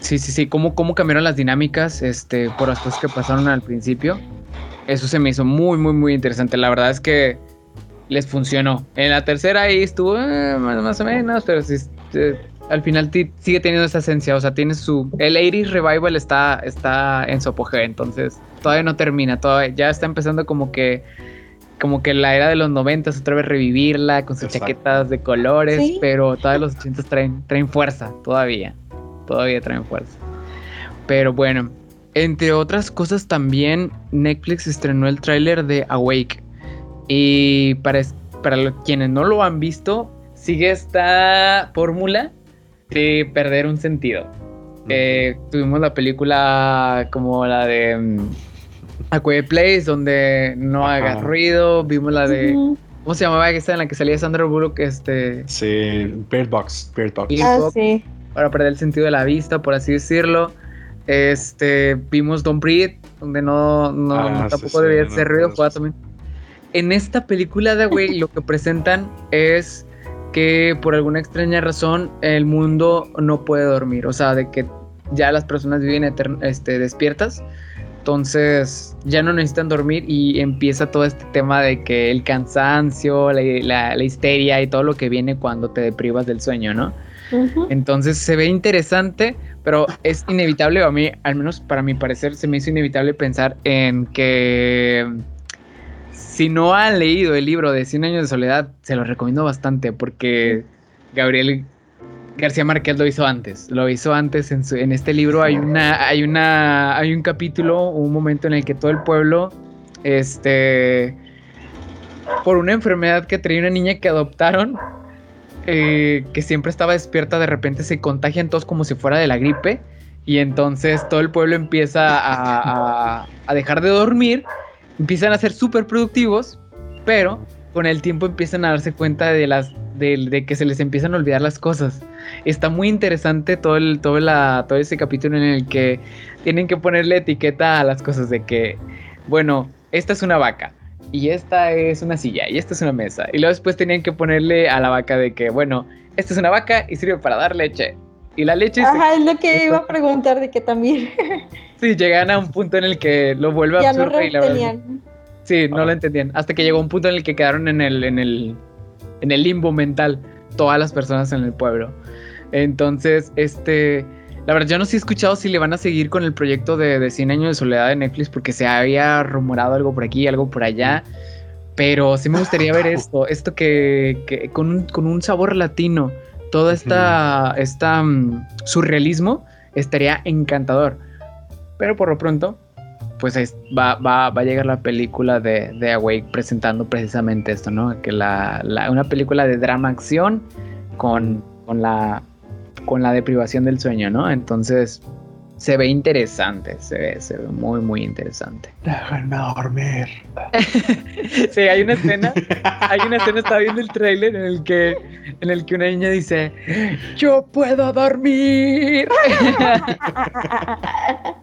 Sí, sí, sí. Cómo, cómo cambiaron las dinámicas este, por las cosas que pasaron al principio. Eso se me hizo muy, muy, muy interesante. La verdad es que les funcionó. En la tercera ahí estuvo eh, más, más o menos, pero sí, eh, al final sigue teniendo esa esencia. O sea, tiene su... El 80 Revival está, está en su apogeo, entonces todavía no termina. Todavía, ya está empezando como que... Como que la era de los 90 otra vez revivirla con sus Exacto. chaquetas de colores, Sí. pero todavía los 80 traen, traen fuerza, todavía. Todavía traen fuerza. Pero bueno, entre otras cosas también Netflix estrenó el tráiler de Awake. Y para, para quienes no lo han visto, sigue esta fórmula de perder un sentido. Eh, tuvimos la película como la de mm, A Quiet Place, donde no Ajá. hagas ruido. Vimos la de. ¿Cómo se llamaba esta en la que salía Sandra Bullock? Este. Sí, Bird Box, Bird Box. Ah, sí. para perder el sentido de la vista, por así decirlo. Este, vimos Don't Breathe, donde no, no Ah, no, sí, tampoco sí, debía no, ser ruido, no, sí. también. En esta película de güey, lo que presentan es que por alguna extraña razón el mundo no puede dormir, o sea, de que ya las personas viven este, despiertas, entonces ya no necesitan dormir y empieza todo este tema de que el cansancio, la, la- la histeria y todo lo que viene cuando te deprivas del sueño, ¿no? Entonces se ve interesante, pero es inevitable, o a mí, al menos para mi parecer, se me hizo inevitable pensar en que si no han leído el libro de 100 años de soledad, se lo recomiendo bastante porque Gabriel García Márquez lo hizo antes. Lo hizo antes en, este libro hay una hay una hay un capítulo, un momento en el que todo el pueblo este por una enfermedad que traía una niña que adoptaron eh, que siempre estaba despierta, de repente se contagian todos como si fuera de la gripe. Y entonces todo el pueblo empieza a dejar de dormir, empiezan a ser súper productivos, pero con el tiempo empiezan a darse cuenta de, las, de, de que se les empiezan a olvidar las cosas. Está muy interesante todo, el, todo, la, todo ese capítulo en el que tienen que ponerle etiqueta a las cosas de que, bueno, esta es una vaca, y esta es una silla y esta es una mesa. Y luego después tenían que ponerle a la vaca de que, bueno, esta es una vaca y sirve para dar leche. Y la leche, se- Ajá, es lo que iba a preguntar de que también <laughs> sí, llegan a un punto en el que lo vuelve ya no absurdo y la verdad. Sí, no Ah. lo entendían. Hasta que llegó un punto en el que quedaron en el, en el, en el limbo mental todas las personas en el pueblo. Entonces, este, la verdad, yo no sé he escuchado si le van a seguir con el proyecto de, de 100 años de soledad de Netflix porque se había rumorado algo por aquí, algo por allá. Pero sí me gustaría ver <laughs> esto, esto que, que con, un, con un sabor latino, todo esta, esta mm, surrealismo estaría encantador. Pero por lo pronto, pues es- va, va, va a llegar la película de, de Awake presentando precisamente esto, ¿no? Que la, la- una película de drama acción con, con la con la deprivación del sueño, ¿no? Entonces se ve interesante, se ve, se ve muy, muy interesante. Déjenme dormir. <laughs> Sí, hay una escena, hay una escena, estaba viendo el tráiler en el que, en el que una niña dice, yo puedo dormir. <laughs>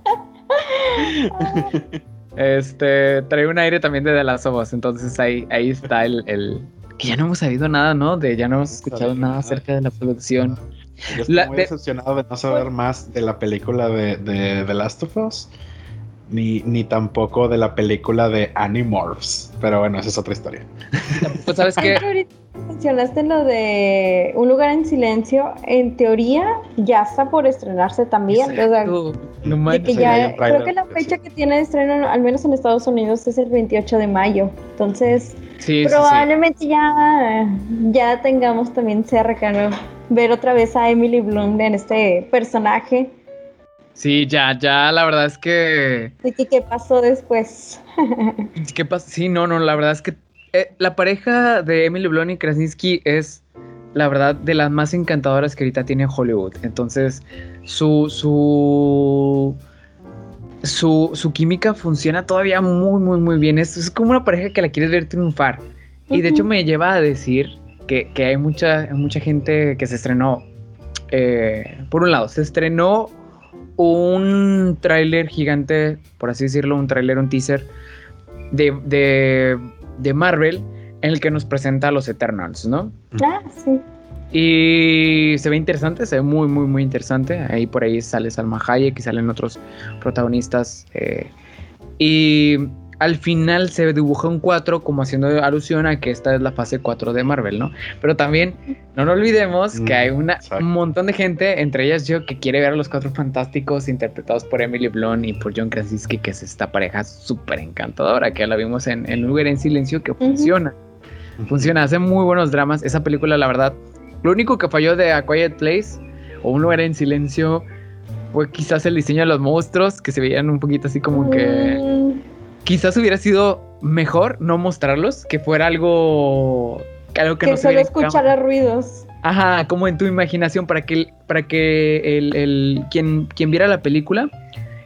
Este, trae un aire también de The Last of Us, entonces ahí, ahí está el, el- Que ya no hemos sabido nada, ¿no? De, ya no hemos escuchado nada nada. acerca de la producción. Yo estoy La- muy de- decepcionado de no saber más de la película de, de The Last of Us, ni, ni tampoco de la película de Animorphs. Pero bueno, esa es otra historia. <laughs> Pues sabes Es que ahorita mencionaste lo de Un lugar en silencio. En teoría ya está por estrenarse también. o sea, no de que ya, hay un creo que la fecha que tiene de estreno, al menos en Estados Unidos, es el 28 de mayo. Entonces, Sí, sí, sí. probablemente ya, ya tengamos también cercano ver otra vez a Emily Bloom en este personaje. Sí, ya, ya, la verdad es que. ¿Y qué, qué pasó después? <laughs> ¿Qué pasa? Sí, no, no, la verdad es que eh, la pareja de Emily Blunt y Krasinski es, la verdad, de las más encantadoras que ahorita tiene Hollywood. Entonces, su, su, su, su química funciona todavía muy, muy, muy bien. Es, es como una pareja que la quieres ver triunfar. Y de hecho me lleva a decir que, que hay mucha, mucha gente que se estrenó. eh, por un lado, se estrenó un tráiler gigante, por así decirlo, un tráiler, un teaser de, de, de Marvel en el que nos presenta a los Eternals, ¿no? Ah, sí. Y se ve interesante, se ve muy, muy, muy interesante. Ahí por ahí sale Salma Hayek y salen otros protagonistas. eh, y al final se dibuja un 4 como haciendo alusión a que esta es la fase 4 de Marvel, ¿no? Pero también no nos olvidemos que Mm, hay una, exacto. un montón de gente, entre ellas yo, que quiere ver a los Cuatro Fantásticos interpretados por Emily Blunt y por John Krasinski, que es esta pareja súper encantadora, que la vimos en, en Lugar en Silencio, que funciona funciona, hace muy buenos dramas. Esa película, la verdad, lo único que falló de A Quiet Place o Un lugar en silencio fue quizás el diseño de los monstruos, que se veían un poquito así como que Mm, quizás hubiera sido mejor no mostrarlos, que fuera algo, algo que, que no se solo escuchara ruidos. Ajá, como en tu imaginación, para que, para que el, el- quien, quien viera la película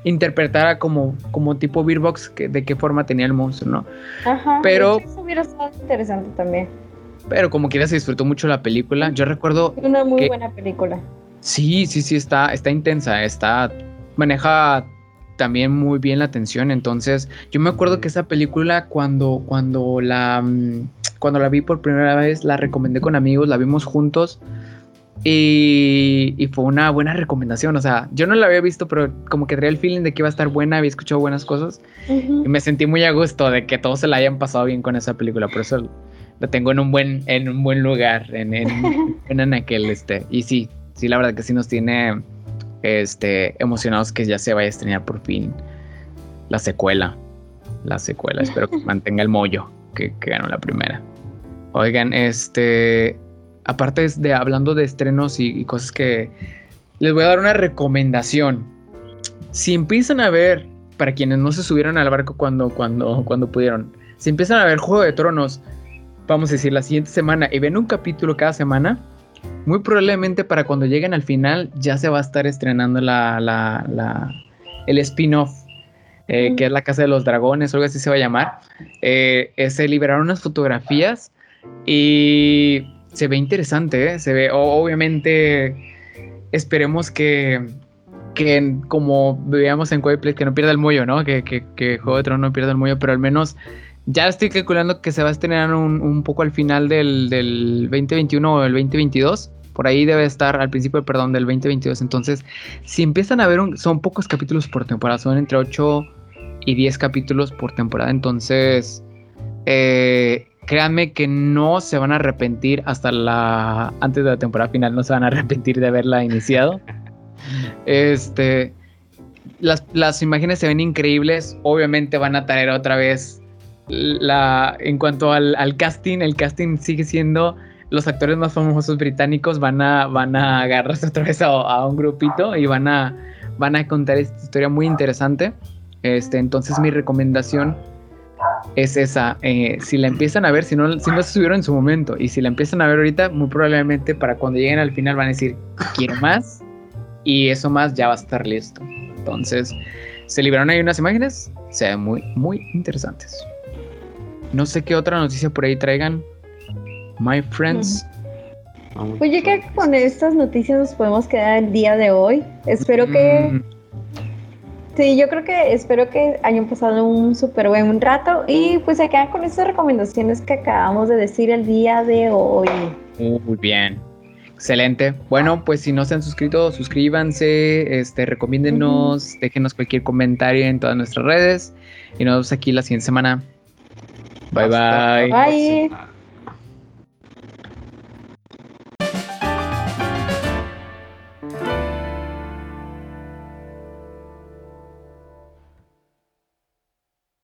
interpretara como, como tipo Beerbox que, de qué forma tenía el monstruo, ¿no? Ajá. Pero- Eso hubiera estado interesante también. Pero como quiera se disfrutó mucho la película. Yo recuerdo Una muy buena película. Sí, sí, sí, está, está intensa, está, maneja también muy bien la tensión. Entonces, yo me acuerdo que esa película cuando, cuando la, mm, cuando la vi por primera vez, la recomendé con amigos, la vimos juntos y, y fue una buena recomendación. O sea, yo no la había visto, pero como que traía el feeling de que iba a estar buena, había escuchado buenas cosas Ujú. y me sentí muy a gusto de que todos se la hayan pasado bien con esa película. Por eso la tengo en un buen, en un buen lugar, en, en, <laughs> en aquel este. Y sí, sí, la verdad que sí nos tiene este, emocionados que ya se vaya a estrenar por fin la secuela. La secuela, <laughs> espero que mantenga el mollo que, que ganó la primera. Oigan, este, aparte de hablando de estrenos y, y cosas que les voy a dar una recomendación. Si empiezan a ver, para quienes no se subieron al barco cuando, cuando, cuando pudieron, si empiezan a ver Juego de Tronos, vamos a decir, la siguiente semana y ven un capítulo cada semana, muy probablemente para cuando lleguen al final ya se va a estar estrenando la, la- la- el spin-off, eh, que es la Casa de los Dragones, o algo así se va a llamar. Eh, eh, se liberaron unas fotografías y se ve interesante, se ve, obviamente, esperemos que, que como veíamos en Place, que no pierda el mollo, ¿no? Que, que, que Juego de Tronos no pierda el mollo, pero al menos ya estoy calculando que se va a estrenar un, un poco al final del, del 2021 o el 2022. Por ahí debe estar al principio, perdón, del 2022. Entonces, si empiezan a ver, un- son pocos capítulos por temporada, son entre 8 y 10 capítulos por temporada. Entonces, eh, créanme que no se van a arrepentir hasta la. Antes de la temporada final, no se van a arrepentir de haberla iniciado. <laughs> Este. Las, las imágenes se ven increíbles. Obviamente van a traer otra vez En cuanto al, casting, el casting sigue siendo. Los actores más famosos británicos van a, van a agarrarse otra vez a, a un grupito y van a, van a contar esta historia muy interesante. Este, entonces mi recomendación es esa. eh, si la empiezan a ver, si no, si no se subieron en su momento y si la empiezan a ver ahorita, muy probablemente para cuando lleguen al final van a decir, quiero más y eso más ya va a estar listo. Entonces, se liberaron ahí unas imágenes, se ven muy, muy interesantes. No sé qué otra noticia por ahí traigan. My friends. Vamos. Pues yo creo que con estas noticias nos podemos quedar el día de hoy. Espero que, Mm, sí, yo creo que espero que hayan pasado un súper buen rato y pues se quedan con estas recomendaciones que acabamos de decir el día de hoy. Muy bien. Excelente. Bueno, pues si no se han suscrito, suscríbanse, este, recomiéndenos, déjenos cualquier comentario en todas nuestras redes y nos vemos aquí la siguiente semana. Bye Hasta la bye. Bye. próxima.